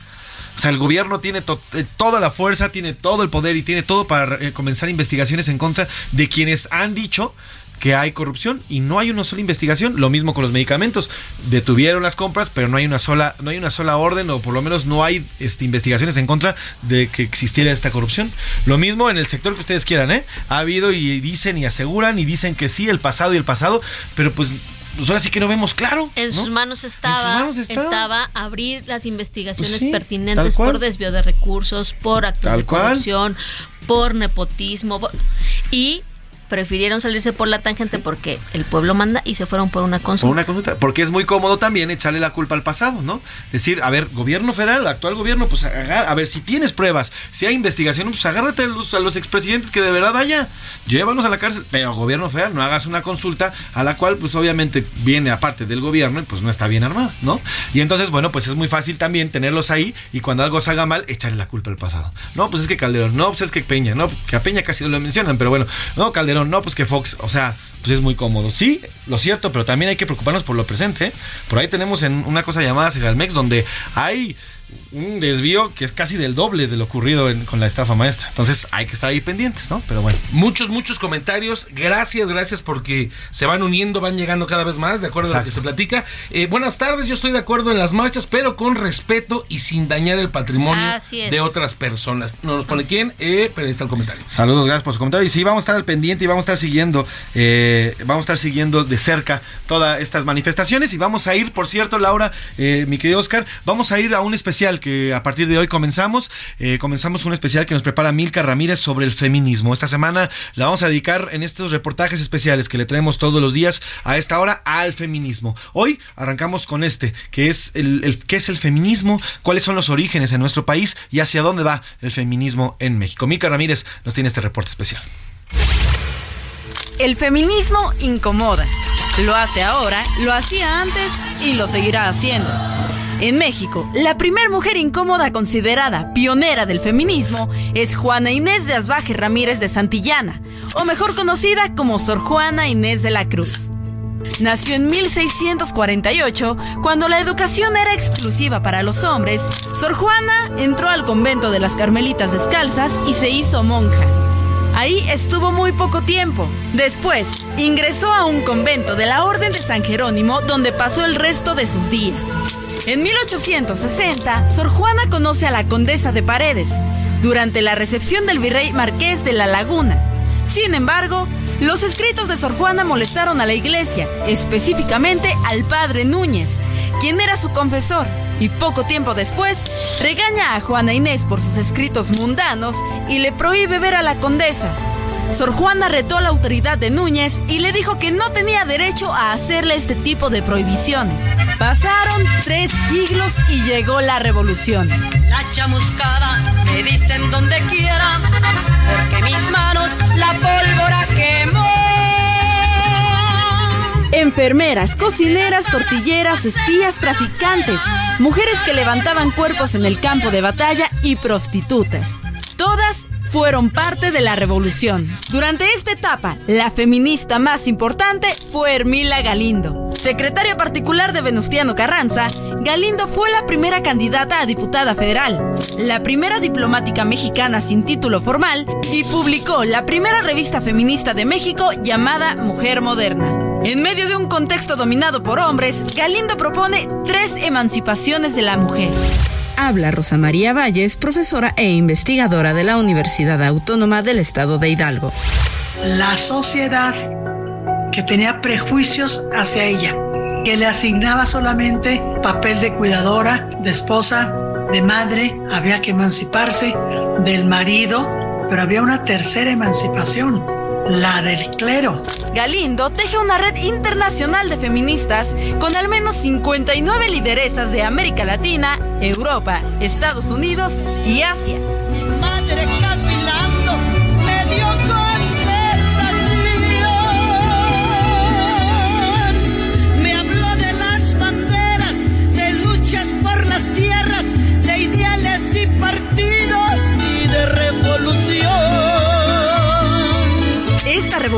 O sea, el gobierno tiene eh, toda la fuerza, tiene todo el poder y tiene todo para eh, comenzar investigaciones en contra de quienes han dicho que hay corrupción y no hay una sola investigación. Lo mismo con los medicamentos. Detuvieron las compras, pero no hay una sola, no hay una sola orden, o por lo menos no hay este, investigaciones en contra de que existiera esta corrupción. Lo mismo en el sector que ustedes quieran, ¿eh? Ha habido y dicen y aseguran y dicen que sí, el pasado y el pasado, pero pues pues ahora sí que no vemos claro. En, sus, manos estaba, estaba, abrir las investigaciones pues pertinentes por desvío de recursos, por actos de corrupción, por nepotismo y prefirieron salirse por la tangente porque el pueblo manda y se fueron por una consulta. Por una consulta, porque es muy cómodo también echarle la culpa al pasado, ¿no? Decir, a ver, gobierno federal, actual gobierno, pues a ver, si tienes pruebas, si hay investigación, pues agárrate a los, a los expresidentes que de verdad haya, llévalos a la cárcel, pero gobierno federal, no hagas una consulta a la cual, pues obviamente viene aparte del gobierno y pues no está bien armado, ¿no? Y entonces, bueno, pues es muy fácil también tenerlos ahí y cuando algo salga mal, echarle la culpa al pasado. No, pues es que Calderón, no, pues es que Peña, no, que a Peña casi no lo mencionan, pero bueno, no, Calderón no, pues que Fox, o sea, pues es muy cómodo. Sí, lo cierto, pero también hay que preocuparnos por lo presente. Por ahí tenemos en una cosa llamada Segalmex, donde hay un desvío que es casi del doble de lo ocurrido con la estafa maestra. Entonces hay que estar ahí pendientes, ¿no? Pero bueno. Muchos, muchos comentarios. Gracias, gracias porque se van uniendo, van llegando cada vez más, de acuerdo a lo que se platica. Eh, buenas tardes, yo estoy de acuerdo en las marchas, pero con respeto y sin dañar el patrimonio de otras personas. ¿No nos pone quién? Eh, pero ahí está el comentario. Saludos, gracias por su comentario. Y sí, vamos a estar al pendiente y vamos a estar siguiendo, eh, vamos a estar siguiendo de cerca todas estas manifestaciones y vamos a ir, por cierto, Laura, mi querido Oscar, vamos a ir a un especial que a partir de hoy comenzamos. Eh, comenzamos un especial que nos prepara Milka Ramírez sobre el feminismo. Esta semana la vamos a dedicar en estos reportajes especiales que le traemos todos los días a esta hora al feminismo. Hoy arrancamos con este, que es el, qué es el feminismo, cuáles son los orígenes en nuestro país y hacia dónde va el feminismo en México. Milka Ramírez nos tiene este reporte especial. El feminismo incomoda. Lo hace ahora, lo hacía antes y lo seguirá haciendo. En México, la primera mujer incómoda considerada pionera del feminismo es Juana Inés de Asbaje Ramírez de Santillana, o mejor conocida como Sor Juana Inés de la Cruz. Nació en 1648, cuando la educación era exclusiva para los hombres, Sor Juana entró al convento de las Carmelitas Descalzas y se hizo monja. Ahí estuvo muy poco tiempo. Después, ingresó a un convento de la Orden de San Jerónimo donde pasó el resto de sus días. En 1860, Sor Juana conoce a la condesa de Paredes durante la recepción del virrey marqués de La Laguna. Sin embargo, los escritos de Sor Juana molestaron a la iglesia, específicamente al padre Núñez, quien era su confesor, y poco tiempo después regaña a Juana Inés por sus escritos mundanos y le prohíbe ver a la condesa, Sor Juana retó a la autoridad de Núñez y le dijo que no tenía derecho a hacerle este tipo de prohibiciones. Pasaron tres siglos y llegó la revolución. La chamuscada me dicen donde quiera, porque mis manos la pólvora quemó. Enfermeras, cocineras, tortilleras, espías, traficantes, mujeres que levantaban cuerpos en el campo de batalla y prostitutas. Todas fueron parte de la revolución. Durante esta etapa, la feminista más importante fue Hermila Galindo. Secretaria particular de Venustiano Carranza, Galindo fue la primera candidata a diputada federal, la primera diplomática mexicana sin título formal y publicó la primera revista feminista de México llamada Mujer Moderna. En medio de un contexto dominado por hombres, Galindo propone tres emancipaciones de la mujer habla Rosa María Valles, profesora e investigadora de la Universidad Autónoma del Estado de Hidalgo. La sociedad que tenía prejuicios hacia ella, que le asignaba solamente papel de cuidadora, de esposa, de madre, había que emanciparse del marido, pero había una tercera emancipación, la del clero. Galindo teje una red internacional de feministas con al menos 59 lideresas de América Latina, Europa, Estados Unidos y Asia.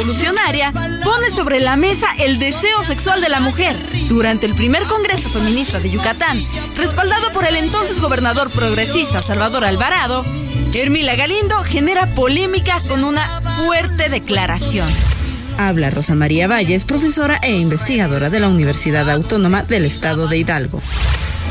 Revolucionaria pone sobre la mesa el deseo sexual de la mujer. Durante el primer Congreso Feminista de Yucatán, respaldado por el entonces gobernador progresista Salvador Alvarado, Hermila Galindo genera polémica con una fuerte declaración. Habla Rosa María Valles, profesora e investigadora de la Universidad Autónoma del Estado de Hidalgo.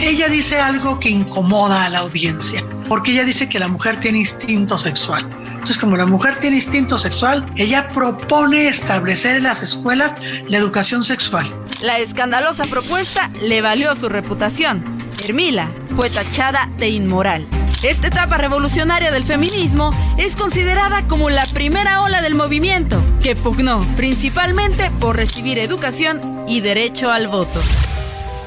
Ella dice algo que incomoda a la audiencia, porque ella dice que la mujer tiene instinto sexual. Entonces, como la mujer tiene instinto sexual, ella propone establecer en las escuelas la educación sexual. La escandalosa propuesta le valió su reputación. Hermila fue tachada de inmoral. Esta etapa revolucionaria del feminismo es considerada como la primera ola del movimiento, que pugnó principalmente por recibir educación y derecho al voto.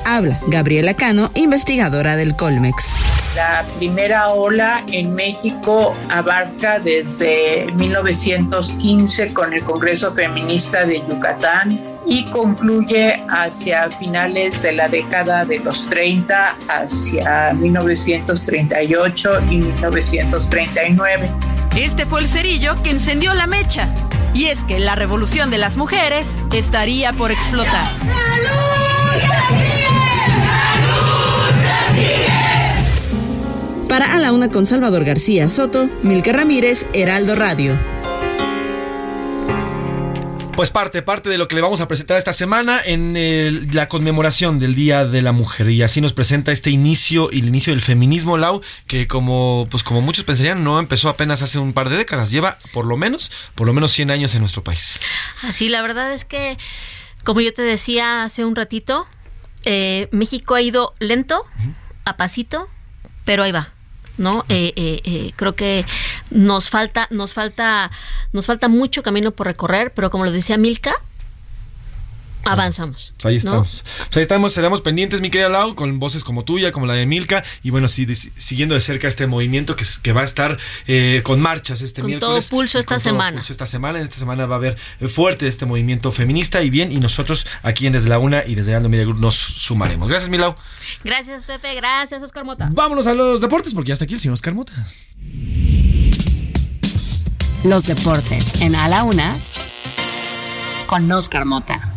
Habla Gabriela Cano, investigadora del Colmex. La primera ola en México abarca desde 1915 con el Congreso Feminista de Yucatán y concluye hacia finales de la década de los 30, hacia 1938 y 1939. Este fue el cerillo que encendió la mecha. Y es que la revolución de las mujeres estaría por explotar. A la una con Salvador García Soto, Milka Ramírez, Heraldo Radio. Pues parte, parte de lo que le vamos a presentar esta semana en la conmemoración del Día de la Mujer. Y así nos presenta este inicio y el inicio del feminismo, Lau, que como, pues como muchos pensarían, no empezó apenas hace un par de décadas. Lleva por lo menos, por lo menos 100 años en nuestro país. Así, la verdad es que, como yo te decía hace un ratito, eh, México ha ido lento, a pasito, pero ahí va. ¿No? Eh, eh, eh, creo que nos falta, nos falta, nos falta mucho camino por recorrer, pero como lo decía Milka, avanzamos. Pues ahí estamos. Pues ahí estamos, seremos pendientes, mi querida Lau, con voces como tuya, como la de Milka, y bueno, sí, siguiendo de cerca este movimiento que, que va a estar eh, con marchas este con miércoles. Todo pulso esta semana. Pulso esta semana. En esta semana va a haber eh, fuerte este movimiento feminista y bien, y nosotros aquí en Desde la Una y desde Aldo Media Group nos sumaremos. Gracias, Milau. Gracias, Pepe. Gracias, Oscar Mota. Vámonos a los deportes, porque ya está aquí el señor Oscar Mota. Los deportes en A la Una con Oscar Mota.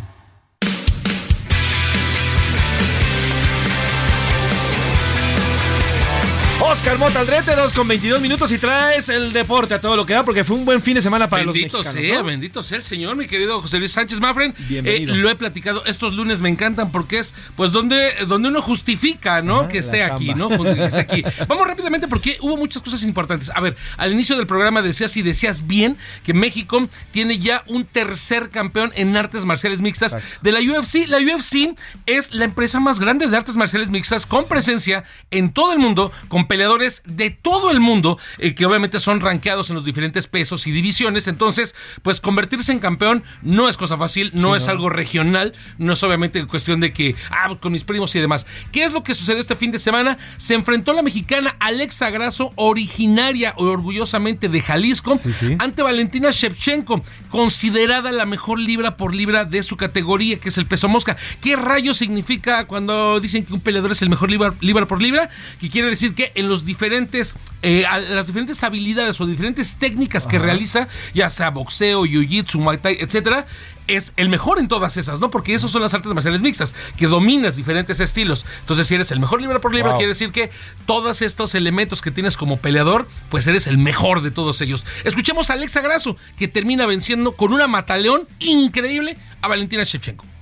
Oscar Mota Aldrete, 2 con 22 minutos y traes el deporte a todo lo que da porque fue un buen fin de semana para bendito los mexicanos. Sea, Bendito sea el Señor, mi querido José Luis Sánchez Mafren. Bienvenido. Eh, lo he platicado, estos lunes me encantan porque es pues donde, donde uno justifica, ¿no? que esté aquí, ¿no? Que esté aquí. Vamos rápidamente porque hubo muchas cosas importantes. A ver, al inicio del programa decías y decías bien que México tiene ya un tercer campeón en artes marciales mixtas de la UFC. La UFC es la empresa más grande de artes marciales mixtas con presencia en todo el mundo, con peleadores de todo el mundo, eh, que obviamente son rankeados en los diferentes pesos y divisiones. Entonces, pues convertirse en campeón no es cosa fácil, no es algo regional, no es obviamente cuestión de que, ah, con mis primos y demás. ¿Qué es lo que sucedió este fin de semana? Se enfrentó la mexicana Alexa Grasso, originaria o orgullosamente de Jalisco, ante Valentina Shevchenko, considerada la mejor libra por libra de su categoría, que es el peso mosca. ¿Qué rayo significa cuando dicen que un peleador es el mejor libra, libra por libra? Que quiere decir que en los diferentes, eh, las diferentes habilidades o diferentes técnicas que realiza, ya sea boxeo, jiu-jitsu, muay thai, etcétera, es el mejor en todas esas, ¿no? Porque esos son las artes marciales mixtas, que dominas diferentes estilos. Entonces, si eres el mejor libra por libra, quiere decir que todos estos elementos que tienes como peleador, pues eres el mejor de todos ellos. Escuchemos a Alexa Grasso, que termina venciendo con una mataleón increíble a Valentina Shevchenko.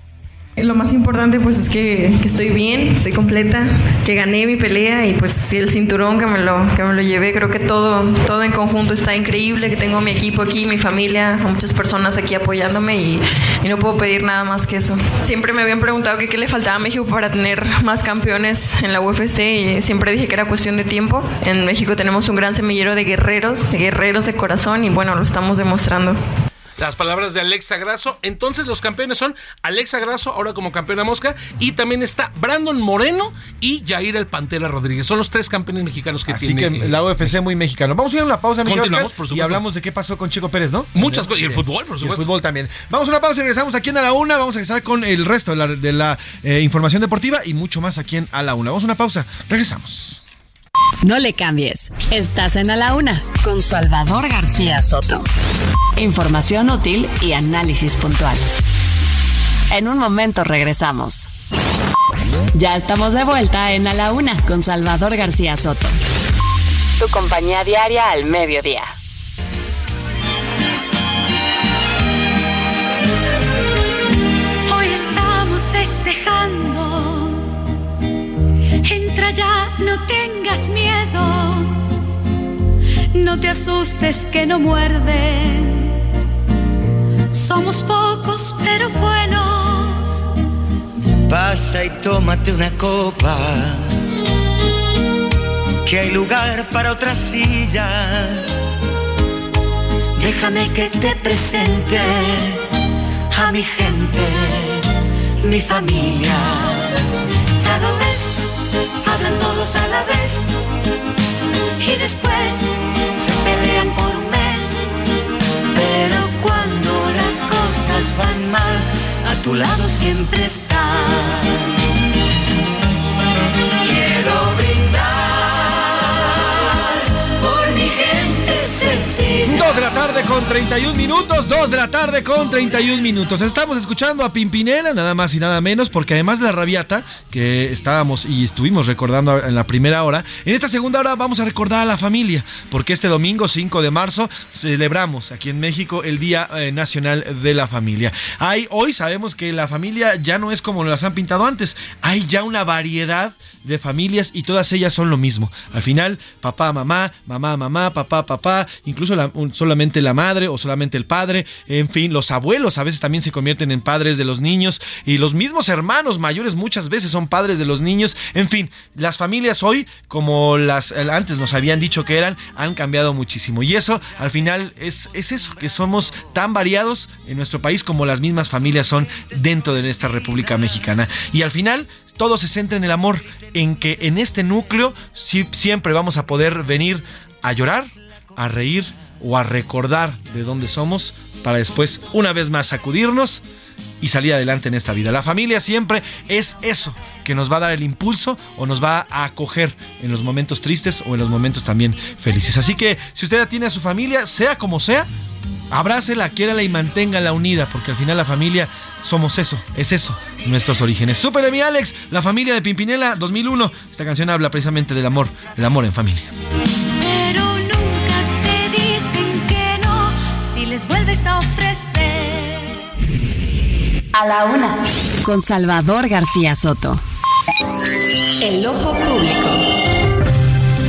Lo más importante pues es que, estoy bien, estoy completa, que gané mi pelea y pues el cinturón que me lo, que me lo llevé, creo que todo, todo en conjunto está increíble, que tengo mi equipo aquí, mi familia, muchas personas aquí apoyándome y, no puedo pedir nada más que eso. Siempre me habían preguntado qué le faltaba a México para tener más campeones en la UFC y siempre dije que era cuestión de tiempo. En México tenemos un gran semillero de guerreros, de guerreros de corazón y bueno, lo estamos demostrando las palabras de Alexa Grasso. Entonces los campeones son Alexa Grasso, ahora como campeona mosca, y también está Brandon Moreno y Jair el Pantera Rodríguez. Son los tres campeones mexicanos que Así tiene. que la UFC muy mexicano. Vamos a ir a una pausa, Continuamos, por supuesto. Y hablamos de qué pasó con Chico Pérez, ¿no? Muchas cosas. Y el fútbol, por supuesto. Y el fútbol también. Vamos a una pausa y regresamos aquí en A la Una. Vamos a regresar con el resto de la, eh, información deportiva y mucho más aquí en A la Una. Vamos a una pausa. Regresamos. No le cambies. Estás en A la Una con Salvador García Soto. Información útil y análisis puntual. En un momento regresamos. Ya estamos de vuelta en A la Una con Salvador García Soto. Tu compañía diaria al mediodía. Hoy estamos festejando. Entra ya, no tengas miedo. No te asustes que no muerde somos pocos pero buenos. Pasa y tómate una copa, que hay lugar para otra silla. Déjame que te presente a mi gente, mi familia. Ya lo ves, hablan todos a la vez y después se pelean por van mal, a tu lado siempre está. 2 de la tarde con 31 minutos, 2 de la tarde con 31 minutos. Estamos escuchando a Pimpinela, nada más y nada menos, porque además de la rabiata que estábamos y estuvimos recordando en la primera hora, en esta segunda hora vamos a recordar a la familia, porque este domingo 5 de marzo celebramos aquí en México el Día eh, Nacional de la Familia. Hay, hoy sabemos que la familia ya no es como las han pintado antes, hay ya una variedad de familias y todas ellas son lo mismo. Al final, papá, mamá, mamá, mamá, papá, papá, incluso solamente la madre o solamente el padre, en fin, los abuelos a veces también se convierten en padres de los niños y los mismos hermanos mayores muchas veces son padres de los niños. En fin, las familias hoy, como las antes nos habían dicho que eran, han cambiado muchísimo. Y eso, al final, es, es eso, que somos tan variados en nuestro país como las mismas familias son dentro de esta República Mexicana. Y al final, todo se centra en el amor, en que en este núcleo siempre vamos a poder venir a llorar, a reír o a recordar de dónde somos para después una vez más sacudirnos y salir adelante en esta vida. La familia siempre es eso que nos va a dar el impulso o nos va a acoger en los momentos tristes o en los momentos también felices. Así que si usted tiene a su familia, sea como sea, abrácela, quiérala y manténgala unida, porque al final la familia somos eso, es eso, nuestros orígenes. Súper mi Alex, la familia de Pimpinela 2001. Esta canción habla precisamente del amor, el amor en familia. Pero nunca te dicen que no si les vuelves a ofrecer. A la una, con Salvador García Soto. El ojo público.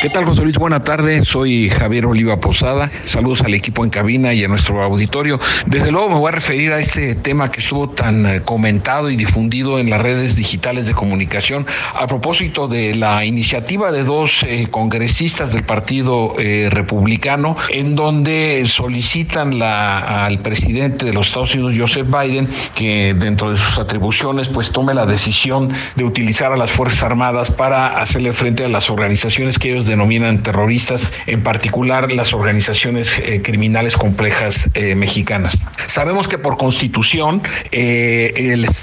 ¿Qué tal, José Luis? Buena tarde. Soy Javier Oliva Posada. Saludos al equipo en cabina y a nuestro auditorio. Desde luego me voy a referir a este tema que estuvo tan eh, comentado y difundido en las redes digitales de comunicación a propósito de la iniciativa de dos eh, congresistas del Partido eh, Republicano en donde solicitan la, al presidente de los Estados Unidos, Joseph Biden, que dentro de sus atribuciones pues tome la decisión de utilizar a las Fuerzas Armadas para hacerle frente a las organizaciones que ellos denominan terroristas, en particular las organizaciones eh, criminales complejas eh, mexicanas. Sabemos que por constitución eh,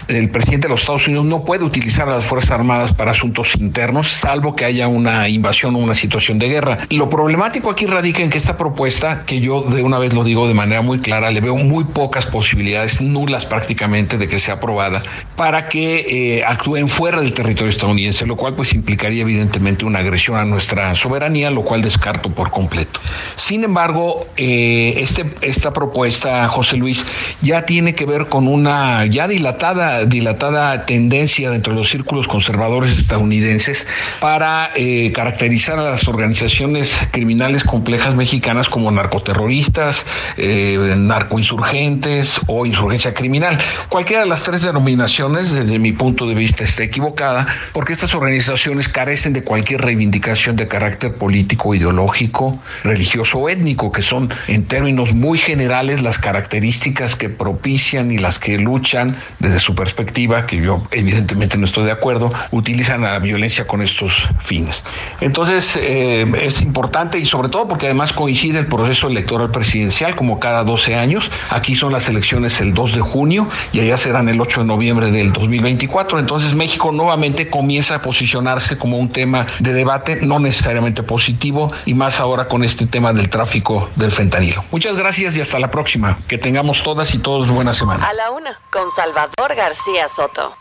el, presidente de los Estados Unidos no puede utilizar a las Fuerzas Armadas para asuntos internos, salvo que haya una invasión o una situación de guerra. Lo problemático aquí radica en que esta propuesta, que yo de una vez lo digo de manera muy clara, le veo muy pocas posibilidades, nulas prácticamente, de que sea aprobada, para que actúen fuera del territorio estadounidense, lo cual pues implicaría evidentemente una agresión a nuestra soberanía, lo cual descarto por completo. Sin embargo, eh, este, esta propuesta, José Luis, ya tiene que ver con una ya dilatada, dilatada tendencia dentro de los círculos conservadores estadounidenses para eh, caracterizar a las organizaciones criminales complejas mexicanas como narcoterroristas, eh, narcoinsurgentes o insurgencia criminal. Cualquiera de las tres denominaciones, desde mi punto de vista, está equivocada, porque estas organizaciones carecen de cualquier reivindicación de carácter carácter político, ideológico, religioso o étnico, que son en términos muy generales las características que propician y las que luchan desde su perspectiva, que yo evidentemente no estoy de acuerdo, utilizan la violencia con estos fines. Entonces eh, es importante y sobre todo porque además coincide el proceso electoral presidencial como cada 12 años. Aquí son las elecciones el 2 de junio y allá serán el 8 de noviembre del 2024. Entonces México nuevamente comienza a posicionarse como un tema de debate, no necesariamente positivo y más ahora con este tema del tráfico del fentanilo. Muchas gracias y hasta la próxima. Que tengamos todas y todos buena semana. A la una, con Salvador García Soto.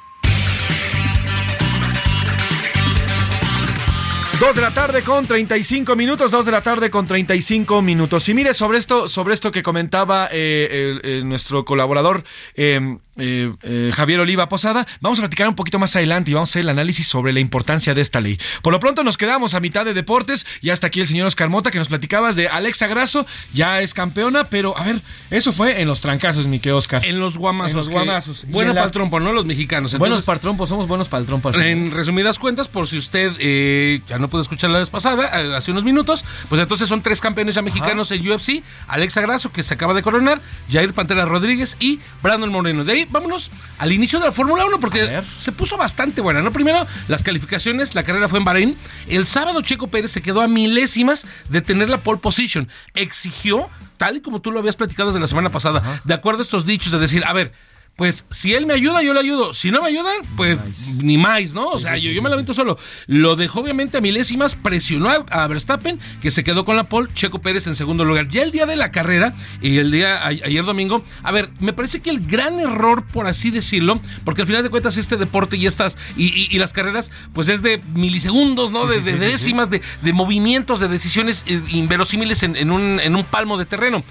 Dos de la tarde con 35 minutos, dos de la tarde con 35 minutos. Y mire, sobre esto, sobre esto que comentaba eh, nuestro colaborador eh, eh, eh, Javier Oliva Posada. Vamos a platicar un poquito más adelante y vamos a hacer el análisis sobre la importancia de esta ley. Por lo pronto nos quedamos a mitad de deportes y hasta aquí el señor Oscar Mota que nos platicabas de Alexa Grasso, ya es campeona, pero a ver, eso fue en los trancazos, mi que Oscar. En los guamazos. En los guamazos. Bueno para el trompo, ¿no? Los mexicanos. buenos para el trompo, somos buenos para el trompo. En resumidas cuentas, por si usted eh, ya no pudo escuchar la vez pasada, hace unos minutos, pues entonces son tres campeones ya mexicanos en UFC, Alexa Grasso, que se acaba de coronar, Jair Pantera Rodríguez y Brandon Moreno. De ahí Vámonos al inicio de la Fórmula 1 porque se puso bastante buena, ¿no? Primero, las calificaciones, la carrera fue en Bahrein. El sábado Checo Pérez se quedó a milésimas de tener la pole position. Exigió, tal y como tú lo habías platicado desde la semana pasada, de acuerdo a estos dichos de decir, a ver, pues si él me ayuda, yo le ayudo. Si no me ayudan, pues ni más, ¿no? o sea, yo, yo, me lamento solo. Lo dejó obviamente a milésimas, presionó a, Verstappen, que se quedó con la pole, Checo Pérez en segundo lugar. Ya el día de la carrera, y el día ayer domingo, a ver, me parece que el gran error, por así decirlo, porque al final de cuentas este deporte y estas, y, las carreras, pues es de milisegundos, ¿no? de, décimas, de, movimientos, de decisiones eh, inverosímiles en, un, en un palmo de terreno.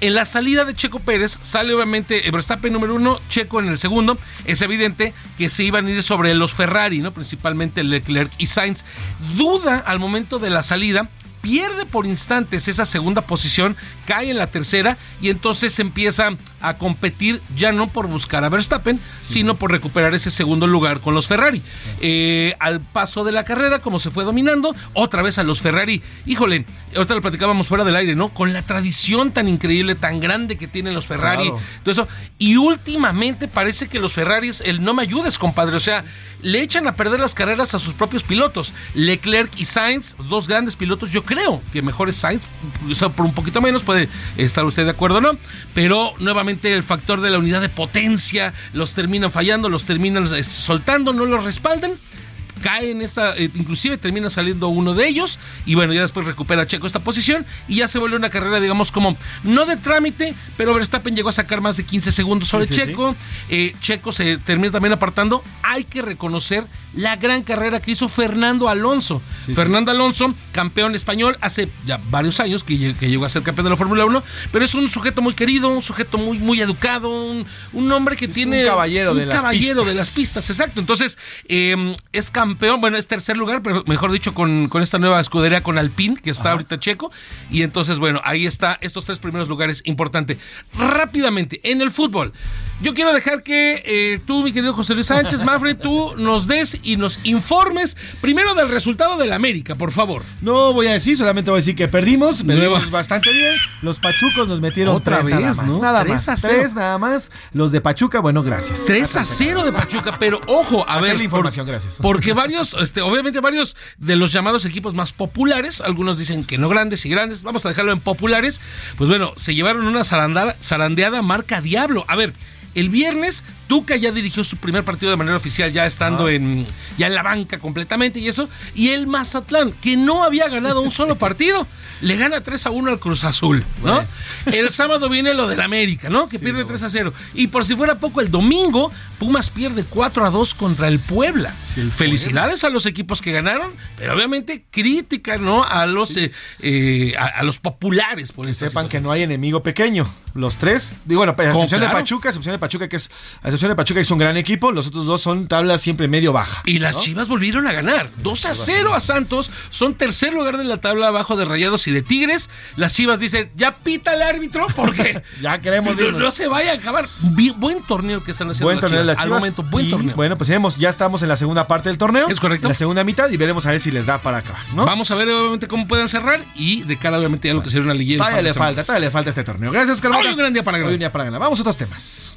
En la salida de Checo Pérez sale obviamente Verstappen número uno, Checo en el segundo. Es evidente que se iban a ir sobre los Ferrari, ¿no? Principalmente Leclerc y Sainz. Duda al momento de la salida pierde por instantes esa segunda posición, cae en la tercera y entonces empieza a competir ya no por buscar a Verstappen, sino por recuperar ese segundo lugar con los Ferrari. Eh, al paso de la carrera, como se fue dominando, otra vez a los Ferrari. Híjole, ahorita lo platicábamos fuera del aire, ¿no? Con la tradición tan increíble, tan grande que tienen los Ferrari, todo eso. Y últimamente parece que los Ferraris, el no me ayudes, compadre, o sea, le echan a perder las carreras a sus propios pilotos. Leclerc y Sainz, dos grandes pilotos, yo creo que mejor es Sainz, por un poquito menos, puede estar usted de acuerdo o no, pero nuevamente el factor de la unidad de potencia los terminan fallando, los terminan eh, soltando, no los respaldan cae en esta, eh, inclusive termina saliendo uno de ellos y bueno, ya después recupera Checo esta posición y ya se vuelve una carrera, digamos, como no de trámite, pero Verstappen llegó a sacar más de 15 segundos sobre Checo. Eh, Checo se termina también apartando. Hay que reconocer la gran carrera que hizo Fernando Alonso. Fernando Alonso, campeón español, hace ya varios años que, llegó a ser campeón de la Fórmula 1, pero es un sujeto muy querido, un sujeto muy, muy educado, un, hombre que tiene... Un caballero, de, caballero las de las pistas, exacto. Entonces, eh, es campeón campeón, bueno, es tercer lugar, pero mejor dicho, con, con esta nueva escudería con Alpine, que está ahorita checo. Y entonces, bueno, ahí está estos tres primeros lugares, importante. Rápidamente, en el fútbol. Yo quiero dejar que eh, tú, mi querido José Luis Sánchez, Mafre, tú nos des y nos informes primero del resultado del América, por favor. No voy a decir, solamente voy a decir que perdimos, perdimos bastante bien. Los Pachucos nos metieron Otra vez, nada más. ¿no? Nada más. A tres nada más. Los de Pachuca, bueno, gracias. 3 a 0 de Pachuca, pero ojo, a ver. la información, gracias. Porque varios, este, obviamente varios de los llamados equipos más populares, algunos dicen que no grandes y grandes, vamos a dejarlo en populares, pues bueno, se llevaron una zarandeada marca Diablo. A ver, el viernes, Tuca ya dirigió su primer partido de manera oficial, ya estando ah. en, ya en la banca completamente y eso. Y el Mazatlán, que no había ganado un solo partido, le gana 3 a 1 al Cruz Azul, ¿no? El sábado viene lo del América, ¿no? Que pierde 3 a 0. Y por si fuera poco, el domingo, Pumas pierde 4 a 2 contra el Puebla. Felicidades a los equipos que ganaron, pero obviamente crítica, ¿no? A los, eh, eh, a, los populares. Por que sepan que no hay enemigo pequeño. Los tres, digo, bueno, a excepción de Pachuca, excepción de Pachuca, que es, a excepción de Pachuca, que es un gran equipo, los otros dos son tablas siempre medio baja. Y las Chivas volvieron a ganar. 2 a 0 a Santos, son tercer lugar de la tabla abajo de Rayados y de Tigres. Las Chivas dicen, ya pita el árbitro porque ya queremos no, se vaya a acabar. buen torneo que están haciendo buen torneo las Chivas. Al momento, buen torneo. Bueno, pues ya estamos en la segunda parte del torneo. Es correcto. la segunda mitad y veremos a ver si les da para acabar, ¿no? Vamos a ver obviamente cómo pueden cerrar y de cara obviamente a lo que sería una liguilla. Todavía le falta, todavía le falta este torneo. Gracias, Carlos. Hoy un gran día para ganar para ganar. Vamos a otros temas.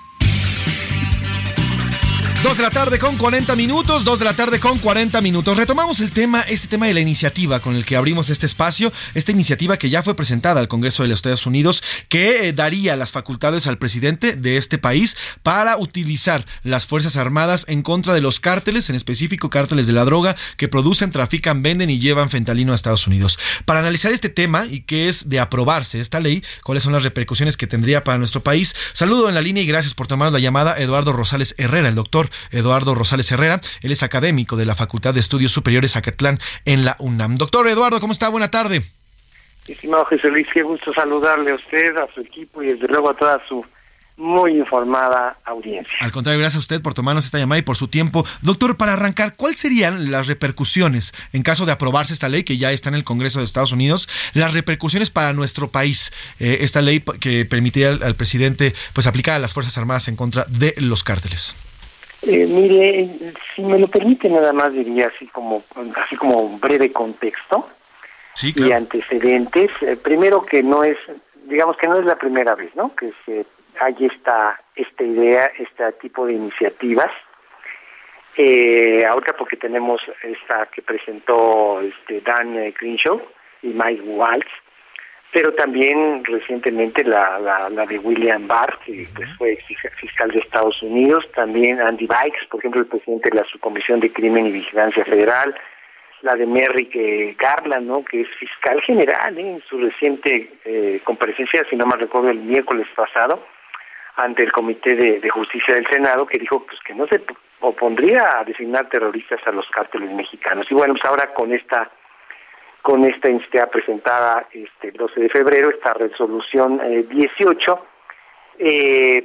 Dos de la tarde con 40 minutos, dos de la tarde con 40 minutos. Retomamos el tema, este tema de la iniciativa con el que abrimos este espacio, esta iniciativa que ya fue presentada al Congreso de los Estados Unidos, que eh, daría las facultades al presidente de este país para utilizar las Fuerzas Armadas en contra de los cárteles, en específico cárteles de la droga, que producen, trafican, venden y llevan fentalino a Estados Unidos. Para analizar este tema y qué es de aprobarse esta ley, cuáles son las repercusiones que tendría para nuestro país, saludo en la línea y gracias por tomar la llamada Eduardo Rosales Herrera, el doctor Eduardo Rosales Herrera. Él es académico de la Facultad de Estudios Superiores Acatlán en la UNAM. Doctor Eduardo, ¿cómo está? Buena tarde. Estimado José Luis, qué gusto saludarle a usted, a su equipo y desde luego a toda su muy informada audiencia. Al contrario, gracias a usted por tomarnos esta llamada y por su tiempo. Doctor, para arrancar, ¿cuáles serían las repercusiones en caso de aprobarse esta ley que ya está en el Congreso de Estados Unidos? Las repercusiones para nuestro país, eh, esta ley que permitiría al, presidente pues aplicar a las Fuerzas Armadas en contra de los cárteles. Eh, mire, si me lo permite, nada más diría así como, así como un breve contexto y antecedentes. Eh, primero que no es digamos que no es la primera vez, ¿no? Que se hay esta esta idea, este tipo de iniciativas. Eh, ahorita porque tenemos esta que presentó este Dan Crenshaw y Mike Waltz, pero también recientemente la, la, la de William Barr, que pues, fue fiscal de Estados Unidos, también Andy Bikes, por ejemplo, el presidente de la Subcomisión de Crimen y Vigilancia Federal, la de Merrick eh, Garland, ¿no? que es fiscal general ¿eh? en su reciente eh, comparecencia, si no me recuerdo, el miércoles pasado, ante el Comité de, Justicia del Senado, que dijo pues que no se opondría a designar terroristas a los cárteles mexicanos. Y bueno, pues ahora con esta con esta iniciativa presentada este 12 de febrero, esta resolución 18,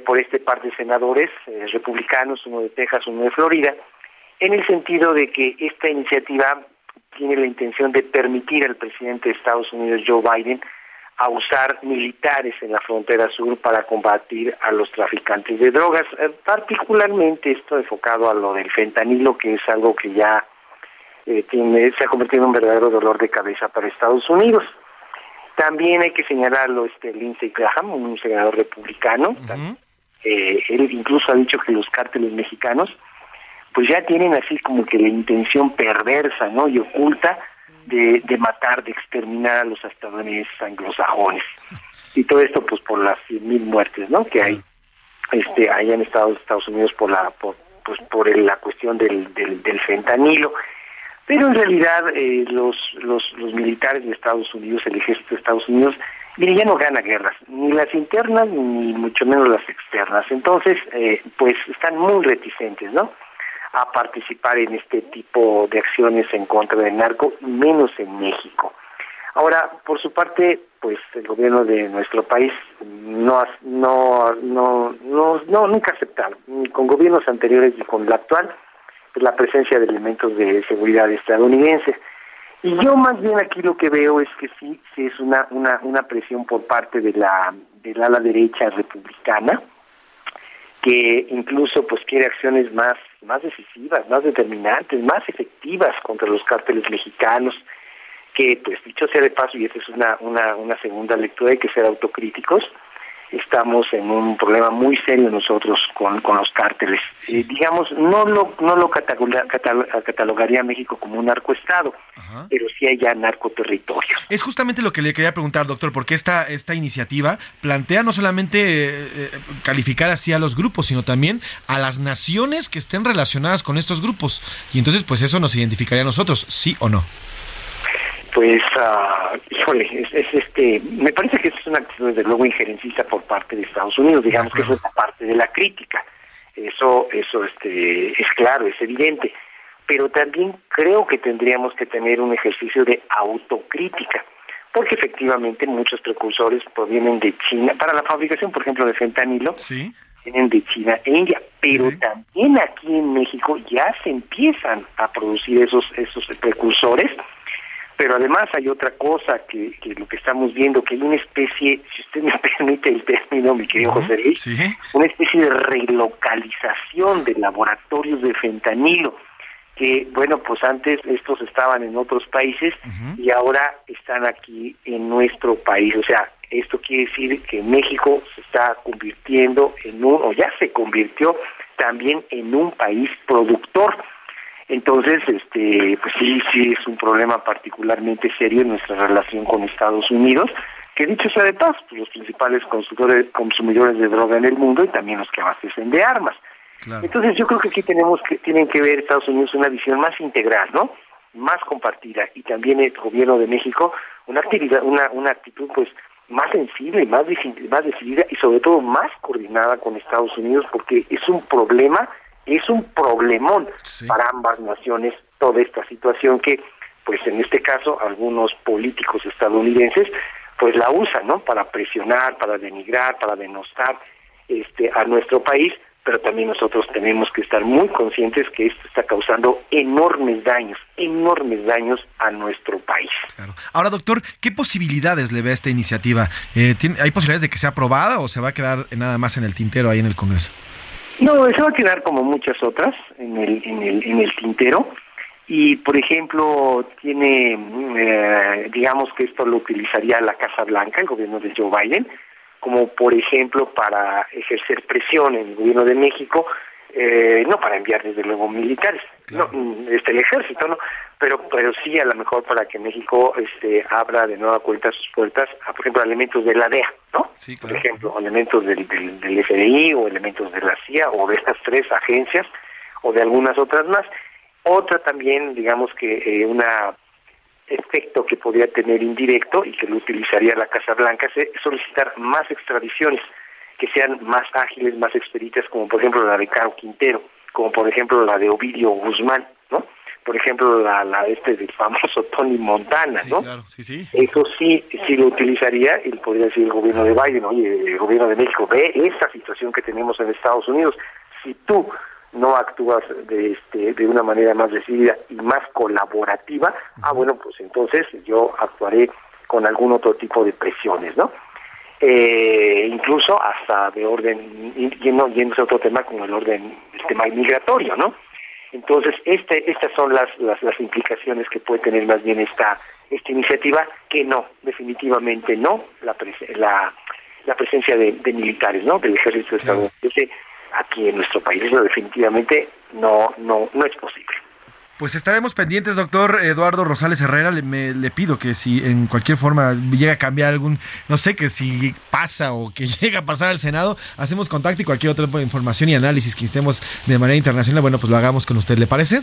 por este par de senadores republicanos, uno de Texas, uno de Florida, en el sentido de que esta iniciativa tiene la intención de permitir al presidente de Estados Unidos, Joe Biden, a usar militares en la frontera sur para combatir a los traficantes de drogas, eh, particularmente esto enfocado a lo del fentanilo, que es algo que ya eh, tiene, se ha convertido en un verdadero dolor de cabeza para Estados Unidos. También hay que señalarlo este Lindsey Graham, un senador republicano, eh, él incluso ha dicho que los cárteles mexicanos pues ya tienen así como que la intención perversa, ¿no? Y oculta de, de matar, de exterminar a los estadounidenses anglosajones. Y todo esto pues por las mil muertes, ¿no? Que hay este allá en Estados, Estados Unidos por la por, pues por la cuestión del, del, del fentanilo. Pero en realidad eh, los, los, militares de Estados Unidos, el ejército de Estados Unidos, mire, ya no gana guerras, ni las internas ni mucho menos las externas. Entonces, eh, pues están muy reticentes, ¿no? a participar en este tipo de acciones en contra del narco, menos en México. Ahora, por su parte, pues el gobierno de nuestro país no no no no, no nunca aceptado, ni con gobiernos anteriores ni con el actual, la presencia de elementos de seguridad estadounidenses. Y yo más bien aquí lo que veo es que sí, sí es una una una presión por parte de la del ala derecha republicana, que incluso pues quiere acciones más más decisivas, más determinantes, más efectivas contra los cárteles mexicanos, que pues dicho sea de paso, y esta es una, una, una segunda lectura, hay que ser autocríticos, estamos en un problema muy serio nosotros con, con los cárteles. Eh, digamos, no lo, no lo catalogaría a México como un narcoestado, pero sí hay ya narcoterritorios. Es justamente lo que le quería preguntar, doctor, porque esta, esta iniciativa plantea no solamente eh, eh, calificar así a los grupos, sino también a las naciones que estén relacionadas con estos grupos. Y entonces, pues eso nos identificaría a nosotros, sí o no pues, uh, híjole, es, este, me parece que es una actitud desde luego injerencista por parte de Estados Unidos, digamos que eso es parte de la crítica, eso, eso, este, es claro, es evidente, pero también creo que tendríamos que tener un ejercicio de autocrítica, porque efectivamente muchos precursores provienen de China, para la fabricación, por ejemplo, de fentanilo, vienen de China e India, pero también aquí en México ya se empiezan a producir esos, esos precursores, pero además hay otra cosa que, que, lo que estamos viendo, que hay una especie, si usted me permite el término, mi querido José Luis, una especie de relocalización de laboratorios de fentanilo, que bueno, pues antes estos estaban en otros países y ahora están aquí en nuestro país. O sea, esto quiere decir que México se está convirtiendo en un, o ya se convirtió también en un país productor entonces, este, pues sí, sí es un problema particularmente serio en nuestra relación con Estados Unidos, que dicho sea de paso, pues los principales consumidores, consumidores de droga en el mundo y también los que abastecen de armas. Entonces yo creo que aquí tenemos que tienen que ver Estados Unidos una visión más integral, ¿no? Más compartida y también el gobierno de México una actividad, una una actitud pues más sensible, más más decidida y sobre todo más coordinada con Estados Unidos porque es un problema es un problemón para ambas naciones toda esta situación que, pues en este caso, algunos políticos estadounidenses pues la usan, ¿no? Para presionar, para denigrar, para denostar este a nuestro país, pero también nosotros tenemos que estar muy conscientes que esto está causando enormes daños, enormes daños a nuestro país. Ahora, doctor, ¿qué posibilidades le ve a esta iniciativa? Eh, ¿Hay posibilidades de que sea aprobada o se va a quedar nada más en el tintero ahí en el Congreso? No, eso va a quedar como muchas otras en el, en el, en el tintero. y, por ejemplo, tiene, eh, digamos que esto lo utilizaría la Casa Blanca, el gobierno de Joe Biden, como por ejemplo para ejercer presión en el gobierno de México, eh, no para enviar desde luego militares, no, mm, este el ejército, no, pero pero sí a lo mejor para que México este abra de nueva cuenta sus puertas a por ejemplo elementos de la DEA, ¿no? Por ejemplo, elementos del, del, del FBI o elementos de la CIA o de estas tres agencias o de algunas otras más. Otra también, digamos que eh, un efecto que podría tener indirecto y que lo utilizaría la Casa Blanca es solicitar más extradiciones que sean más ágiles, más expeditas, como por ejemplo la de Caro Quintero, como por ejemplo la de Ovidio Guzmán, ¿no? Por ejemplo la, la este del famoso Tony Montana, ¿no? Eso sí, sí lo utilizaría y podría decir el gobierno de Biden, oye, el gobierno de México ve esta situación que tenemos en Estados Unidos. Si tú no actúas de, este, de una manera más decidida y más colaborativa, ah, bueno, pues entonces yo actuaré con algún otro tipo de presiones, ¿no? Eh, incluso hasta de orden, yendo, yendo a otro tema como el orden, el tema migratorio, ¿no? Entonces, este, estas son las, las, las implicaciones que puede tener más bien esta, esta iniciativa, que no, definitivamente no, la, la, la presencia de, militares, ¿no? Del ejército estadounidense aquí en nuestro país. Eso definitivamente no, no, no es posible. Pues estaremos pendientes, doctor Eduardo Rosales Herrera. Le, me, le pido que si en cualquier forma llega a cambiar algún, no sé, que si pasa o que llega a pasar al Senado, hacemos contacto y cualquier otra información y análisis que estemos de manera internacional, bueno, pues lo hagamos con usted. ¿Le parece?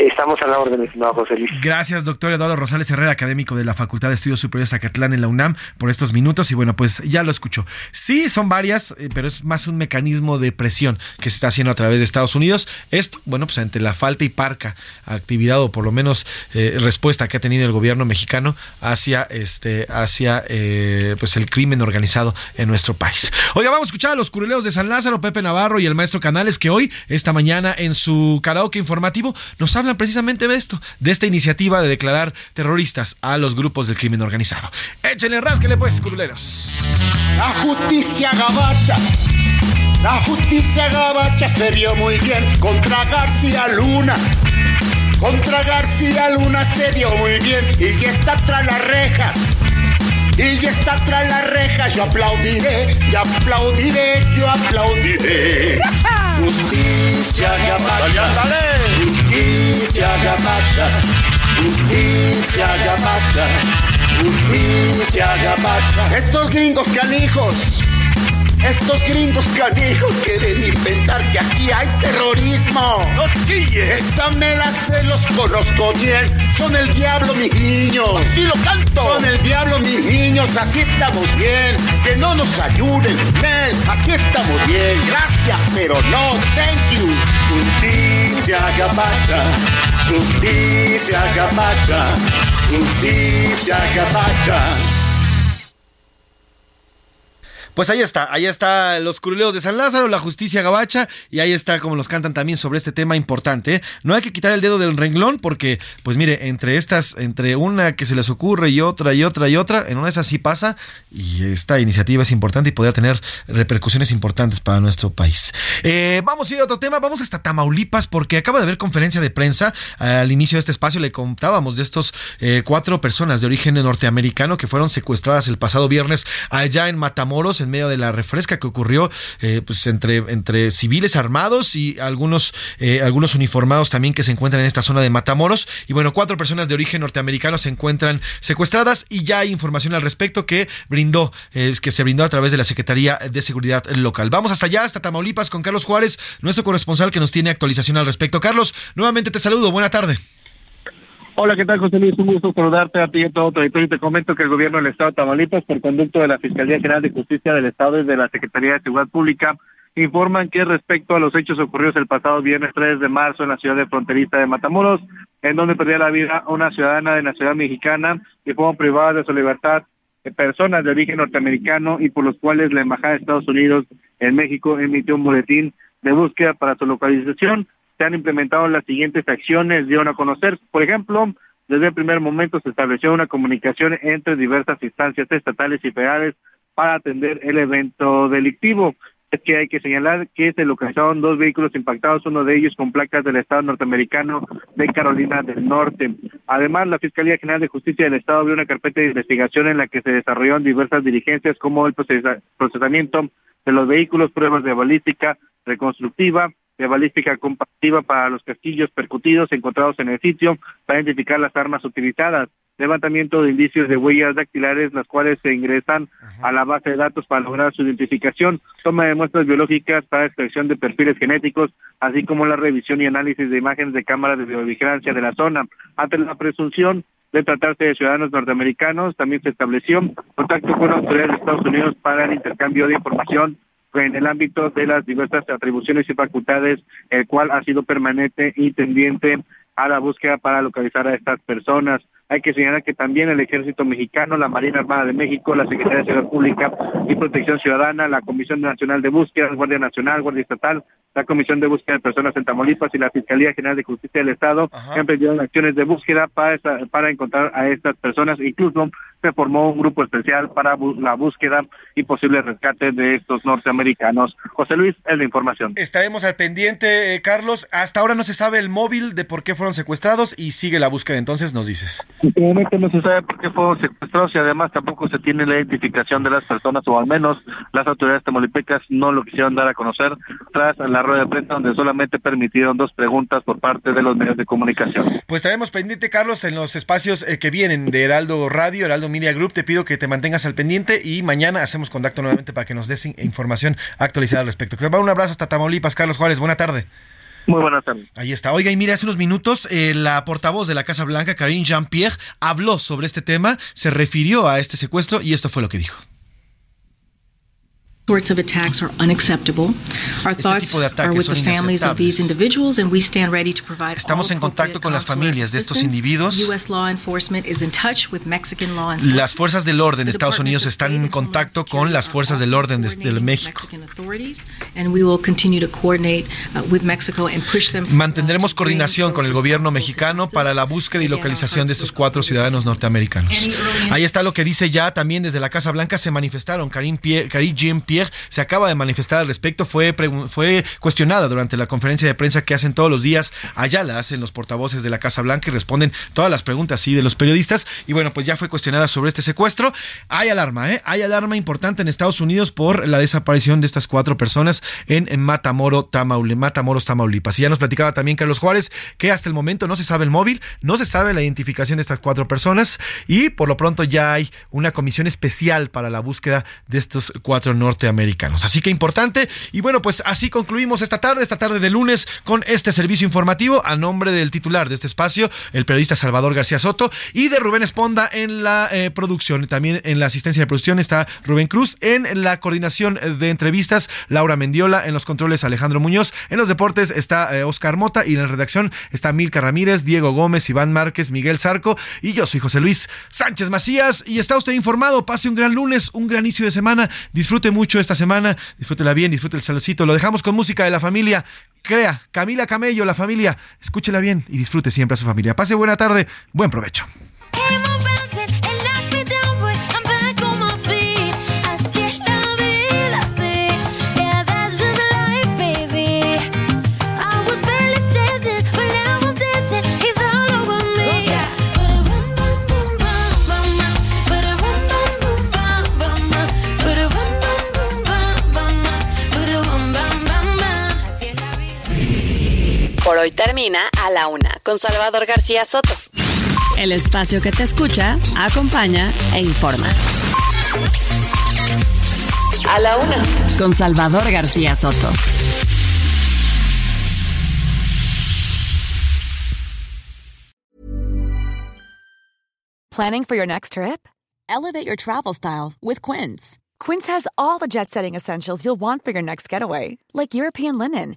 Estamos a la orden, estimado José Luis. Gracias, doctor Eduardo Rosales Herrera, académico de la Facultad de Estudios Superiores Zacatlán en la UNAM, por estos minutos. Y bueno, pues ya lo escucho. Sí, son varias, eh, pero es más un mecanismo de presión que se está haciendo a través de Estados Unidos. Esto, bueno, pues ante la falta y parca actividad o por lo menos eh, respuesta que ha tenido el gobierno mexicano hacia este, hacia eh, pues el crimen organizado en nuestro país. Oiga, vamos a escuchar a los curuleos de San Lázaro, Pepe Navarro y el maestro Canales, que hoy, esta mañana, en su karaoke informativo, nos hablan precisamente de esto, de esta iniciativa de declarar terroristas a los grupos del crimen organizado. Échenle, rásquele pues, curuleros. La justicia gabacha. La justicia gabacha se vio muy bien contra García Luna. Contra García Luna se vio muy bien y ya está tras las rejas. Y ya está tras las rejas, yo aplaudiré, yo aplaudiré, yo aplaudiré. Justicia gabacha, justicia gabacha, justicia gabacha, justicia gabacha. Estos gringos canijos estos gringos canijos quieren inventar que aquí hay terrorismo. ¡No chilles! Esa me la sé, los conozco bien. Son el diablo, mis niños. ¡Así lo canto! Son el diablo, mis niños. Así estamos bien. Que no nos ayuden, Nel. Así estamos bien. Gracias, pero no. Thank you. Justicia gabacha. Justicia gabacha. Justicia gabacha. Pues ahí está, ahí está los curuleos de San Lázaro, la justicia gabacha, y ahí está como los cantan también sobre este tema importante. ¿eh? No hay que quitar el dedo del renglón porque, pues mire, entre estas, entre una que se les ocurre y otra y otra y otra, en una de esas sí pasa, y esta iniciativa es importante y podría tener repercusiones importantes para nuestro país. Eh, vamos a ir a otro tema, vamos hasta Tamaulipas porque acaba de haber conferencia de prensa al inicio de este espacio, le contábamos de estos eh, cuatro personas de origen norteamericano que fueron secuestradas el pasado viernes allá en Matamoros en medio de la refresca que ocurrió eh, pues entre, entre civiles armados y algunos, eh, algunos uniformados también que se encuentran en esta zona de Matamoros. Y bueno, cuatro personas de origen norteamericano se encuentran secuestradas y ya hay información al respecto que brindó, eh, que se brindó a través de la Secretaría de Seguridad Local. Vamos hasta allá, hasta Tamaulipas, con Carlos Juárez, nuestro corresponsal que nos tiene actualización al respecto. Carlos, nuevamente te saludo, buena tarde. Hola, ¿qué tal, José Luis? Un gusto saludarte a ti y a todo tu auditorio. Te comento que el gobierno del Estado de Tamaulipas, por conducto de la Fiscalía General de Justicia del Estado y de la Secretaría de Seguridad Pública, informan que respecto a los hechos ocurridos el pasado viernes 3 de marzo en la ciudad de fronteriza de Matamoros, en donde perdió la vida una ciudadana de la ciudad mexicana y fueron privadas de su libertad de personas de origen norteamericano y por los cuales la Embajada de Estados Unidos en México emitió un boletín de búsqueda para su localización se han implementado las siguientes acciones, dieron a conocer, por ejemplo, desde el primer momento se estableció una comunicación entre diversas instancias estatales y federales para atender el evento delictivo. es que hay que señalar que se localizaron dos vehículos impactados, uno de ellos con placas del Estado norteamericano de Carolina del Norte. Además, la Fiscalía General de Justicia del Estado abrió una carpeta de investigación en la que se desarrollaron diversas diligencias como el procesamiento de los vehículos, pruebas de balística reconstructiva, de balística comparativa para los castillos percutidos encontrados en el sitio, para identificar las armas utilizadas, levantamiento de indicios de huellas dactilares, las cuales se ingresan a la base de datos para lograr su identificación, toma de muestras biológicas para extracción de perfiles genéticos, así como la revisión y análisis de imágenes de cámaras de videovigilancia de la zona. Ante la presunción de tratarse de ciudadanos norteamericanos, también se estableció contacto con autoridades de Estados Unidos para el intercambio de información en el ámbito de las diversas atribuciones y facultades, el cual ha sido permanente y tendiente a la búsqueda para localizar a estas personas. Hay que señalar que también el Ejército Mexicano, la Marina Armada de México, la Secretaría de Seguridad Pública y Protección Ciudadana, la Comisión Nacional de Búsqueda, Guardia Nacional, Guardia Estatal, la Comisión de Búsqueda de Personas en Tamaulipas y la Fiscalía General de Justicia del Estado han emprendido acciones de búsqueda para, para encontrar a estas personas. Incluso se formó un grupo especial para la búsqueda y posible rescate de estos norteamericanos. José Luis, es la información. Estaremos al pendiente, eh, Carlos. Hasta ahora no se sabe el móvil de por qué fueron secuestrados y sigue la búsqueda. Entonces nos dices. Últimamente no se sabe por qué fueron secuestrados y además tampoco se tiene la identificación de las personas o al menos las autoridades tamaulipecas no lo quisieron dar a conocer tras la rueda de prensa donde solamente permitieron dos preguntas por parte de los medios de comunicación. Pues estaremos pendiente, Carlos, en los espacios eh, que vienen de Heraldo Radio, Heraldo Media Group. Te pido que te mantengas al pendiente y mañana hacemos contacto nuevamente para que nos des información actualizada al respecto. Un abrazo hasta Tamaulipas, Carlos Juárez. Buena tarde. Muy buenas tardes. Ahí está. Oiga, y mire, hace unos minutos eh, la portavoz de la Casa Blanca, Karine Jean-Pierre, habló sobre este tema, se refirió a este secuestro y esto fue lo que dijo. Sorts of attacks are unacceptable. Our thoughts are with the families of these individuals and we stand ready to provide Estamos en contacto con las familias de estos individuos. US law enforcement is in touch with Mexican law Las fuerzas del orden de Estados Unidos están en contacto con las fuerzas del orden de, de México. Mantendremos coordinación con el gobierno mexicano para la búsqueda y localización de estos cuatro ciudadanos norteamericanos. Ahí está lo que dice ya también desde la Casa Blanca se manifestaron Karim Se acaba de manifestar al respecto, fue, fue cuestionada durante la conferencia de prensa que hacen todos los días. Allá la hacen los portavoces de la Casa Blanca y responden todas las preguntas sí, de los periodistas. Y bueno, pues ya fue cuestionada sobre este secuestro. Hay alarma, ¿eh? Hay alarma importante en Estados Unidos por la desaparición de estas cuatro personas en, Matamoro, Matamoros, Tamaulipas. Y ya nos platicaba también Carlos Juárez que hasta el momento no se sabe el móvil, no se sabe la identificación de estas cuatro personas y por lo pronto ya hay una comisión especial para la búsqueda de estos cuatro norte americanos. Así que importante. Y bueno, pues así concluimos esta tarde, esta tarde de lunes, con este servicio informativo a nombre del titular de este espacio, el periodista Salvador García Soto, y de Rubén Esponda en la eh, producción. También en la asistencia de producción está Rubén Cruz, en la coordinación de entrevistas, Laura Mendiola, en los controles Alejandro Muñoz, en los deportes está eh, Oscar Mota y en la redacción está Milka Ramírez, Diego Gómez, Iván Márquez, Miguel Zarco y yo soy José Luis Sánchez Macías y está usted informado. Pase un gran lunes, un gran inicio de semana. Disfrute mucho esta semana. Disfrútela bien, disfrute el saludcito. Lo dejamos con música de la familia. Crea, Camila Camello, la familia. Escúchela bien y disfrute siempre a su familia. Pase buena tarde, buen provecho. Hoy termina a la una con Salvador García Soto. El espacio que te escucha, acompaña e informa. A la una con Salvador García Soto. Planning for your next trip? Elevate your travel style with Quince. Quince has all the jet setting essentials you'll want for your next getaway, like European linen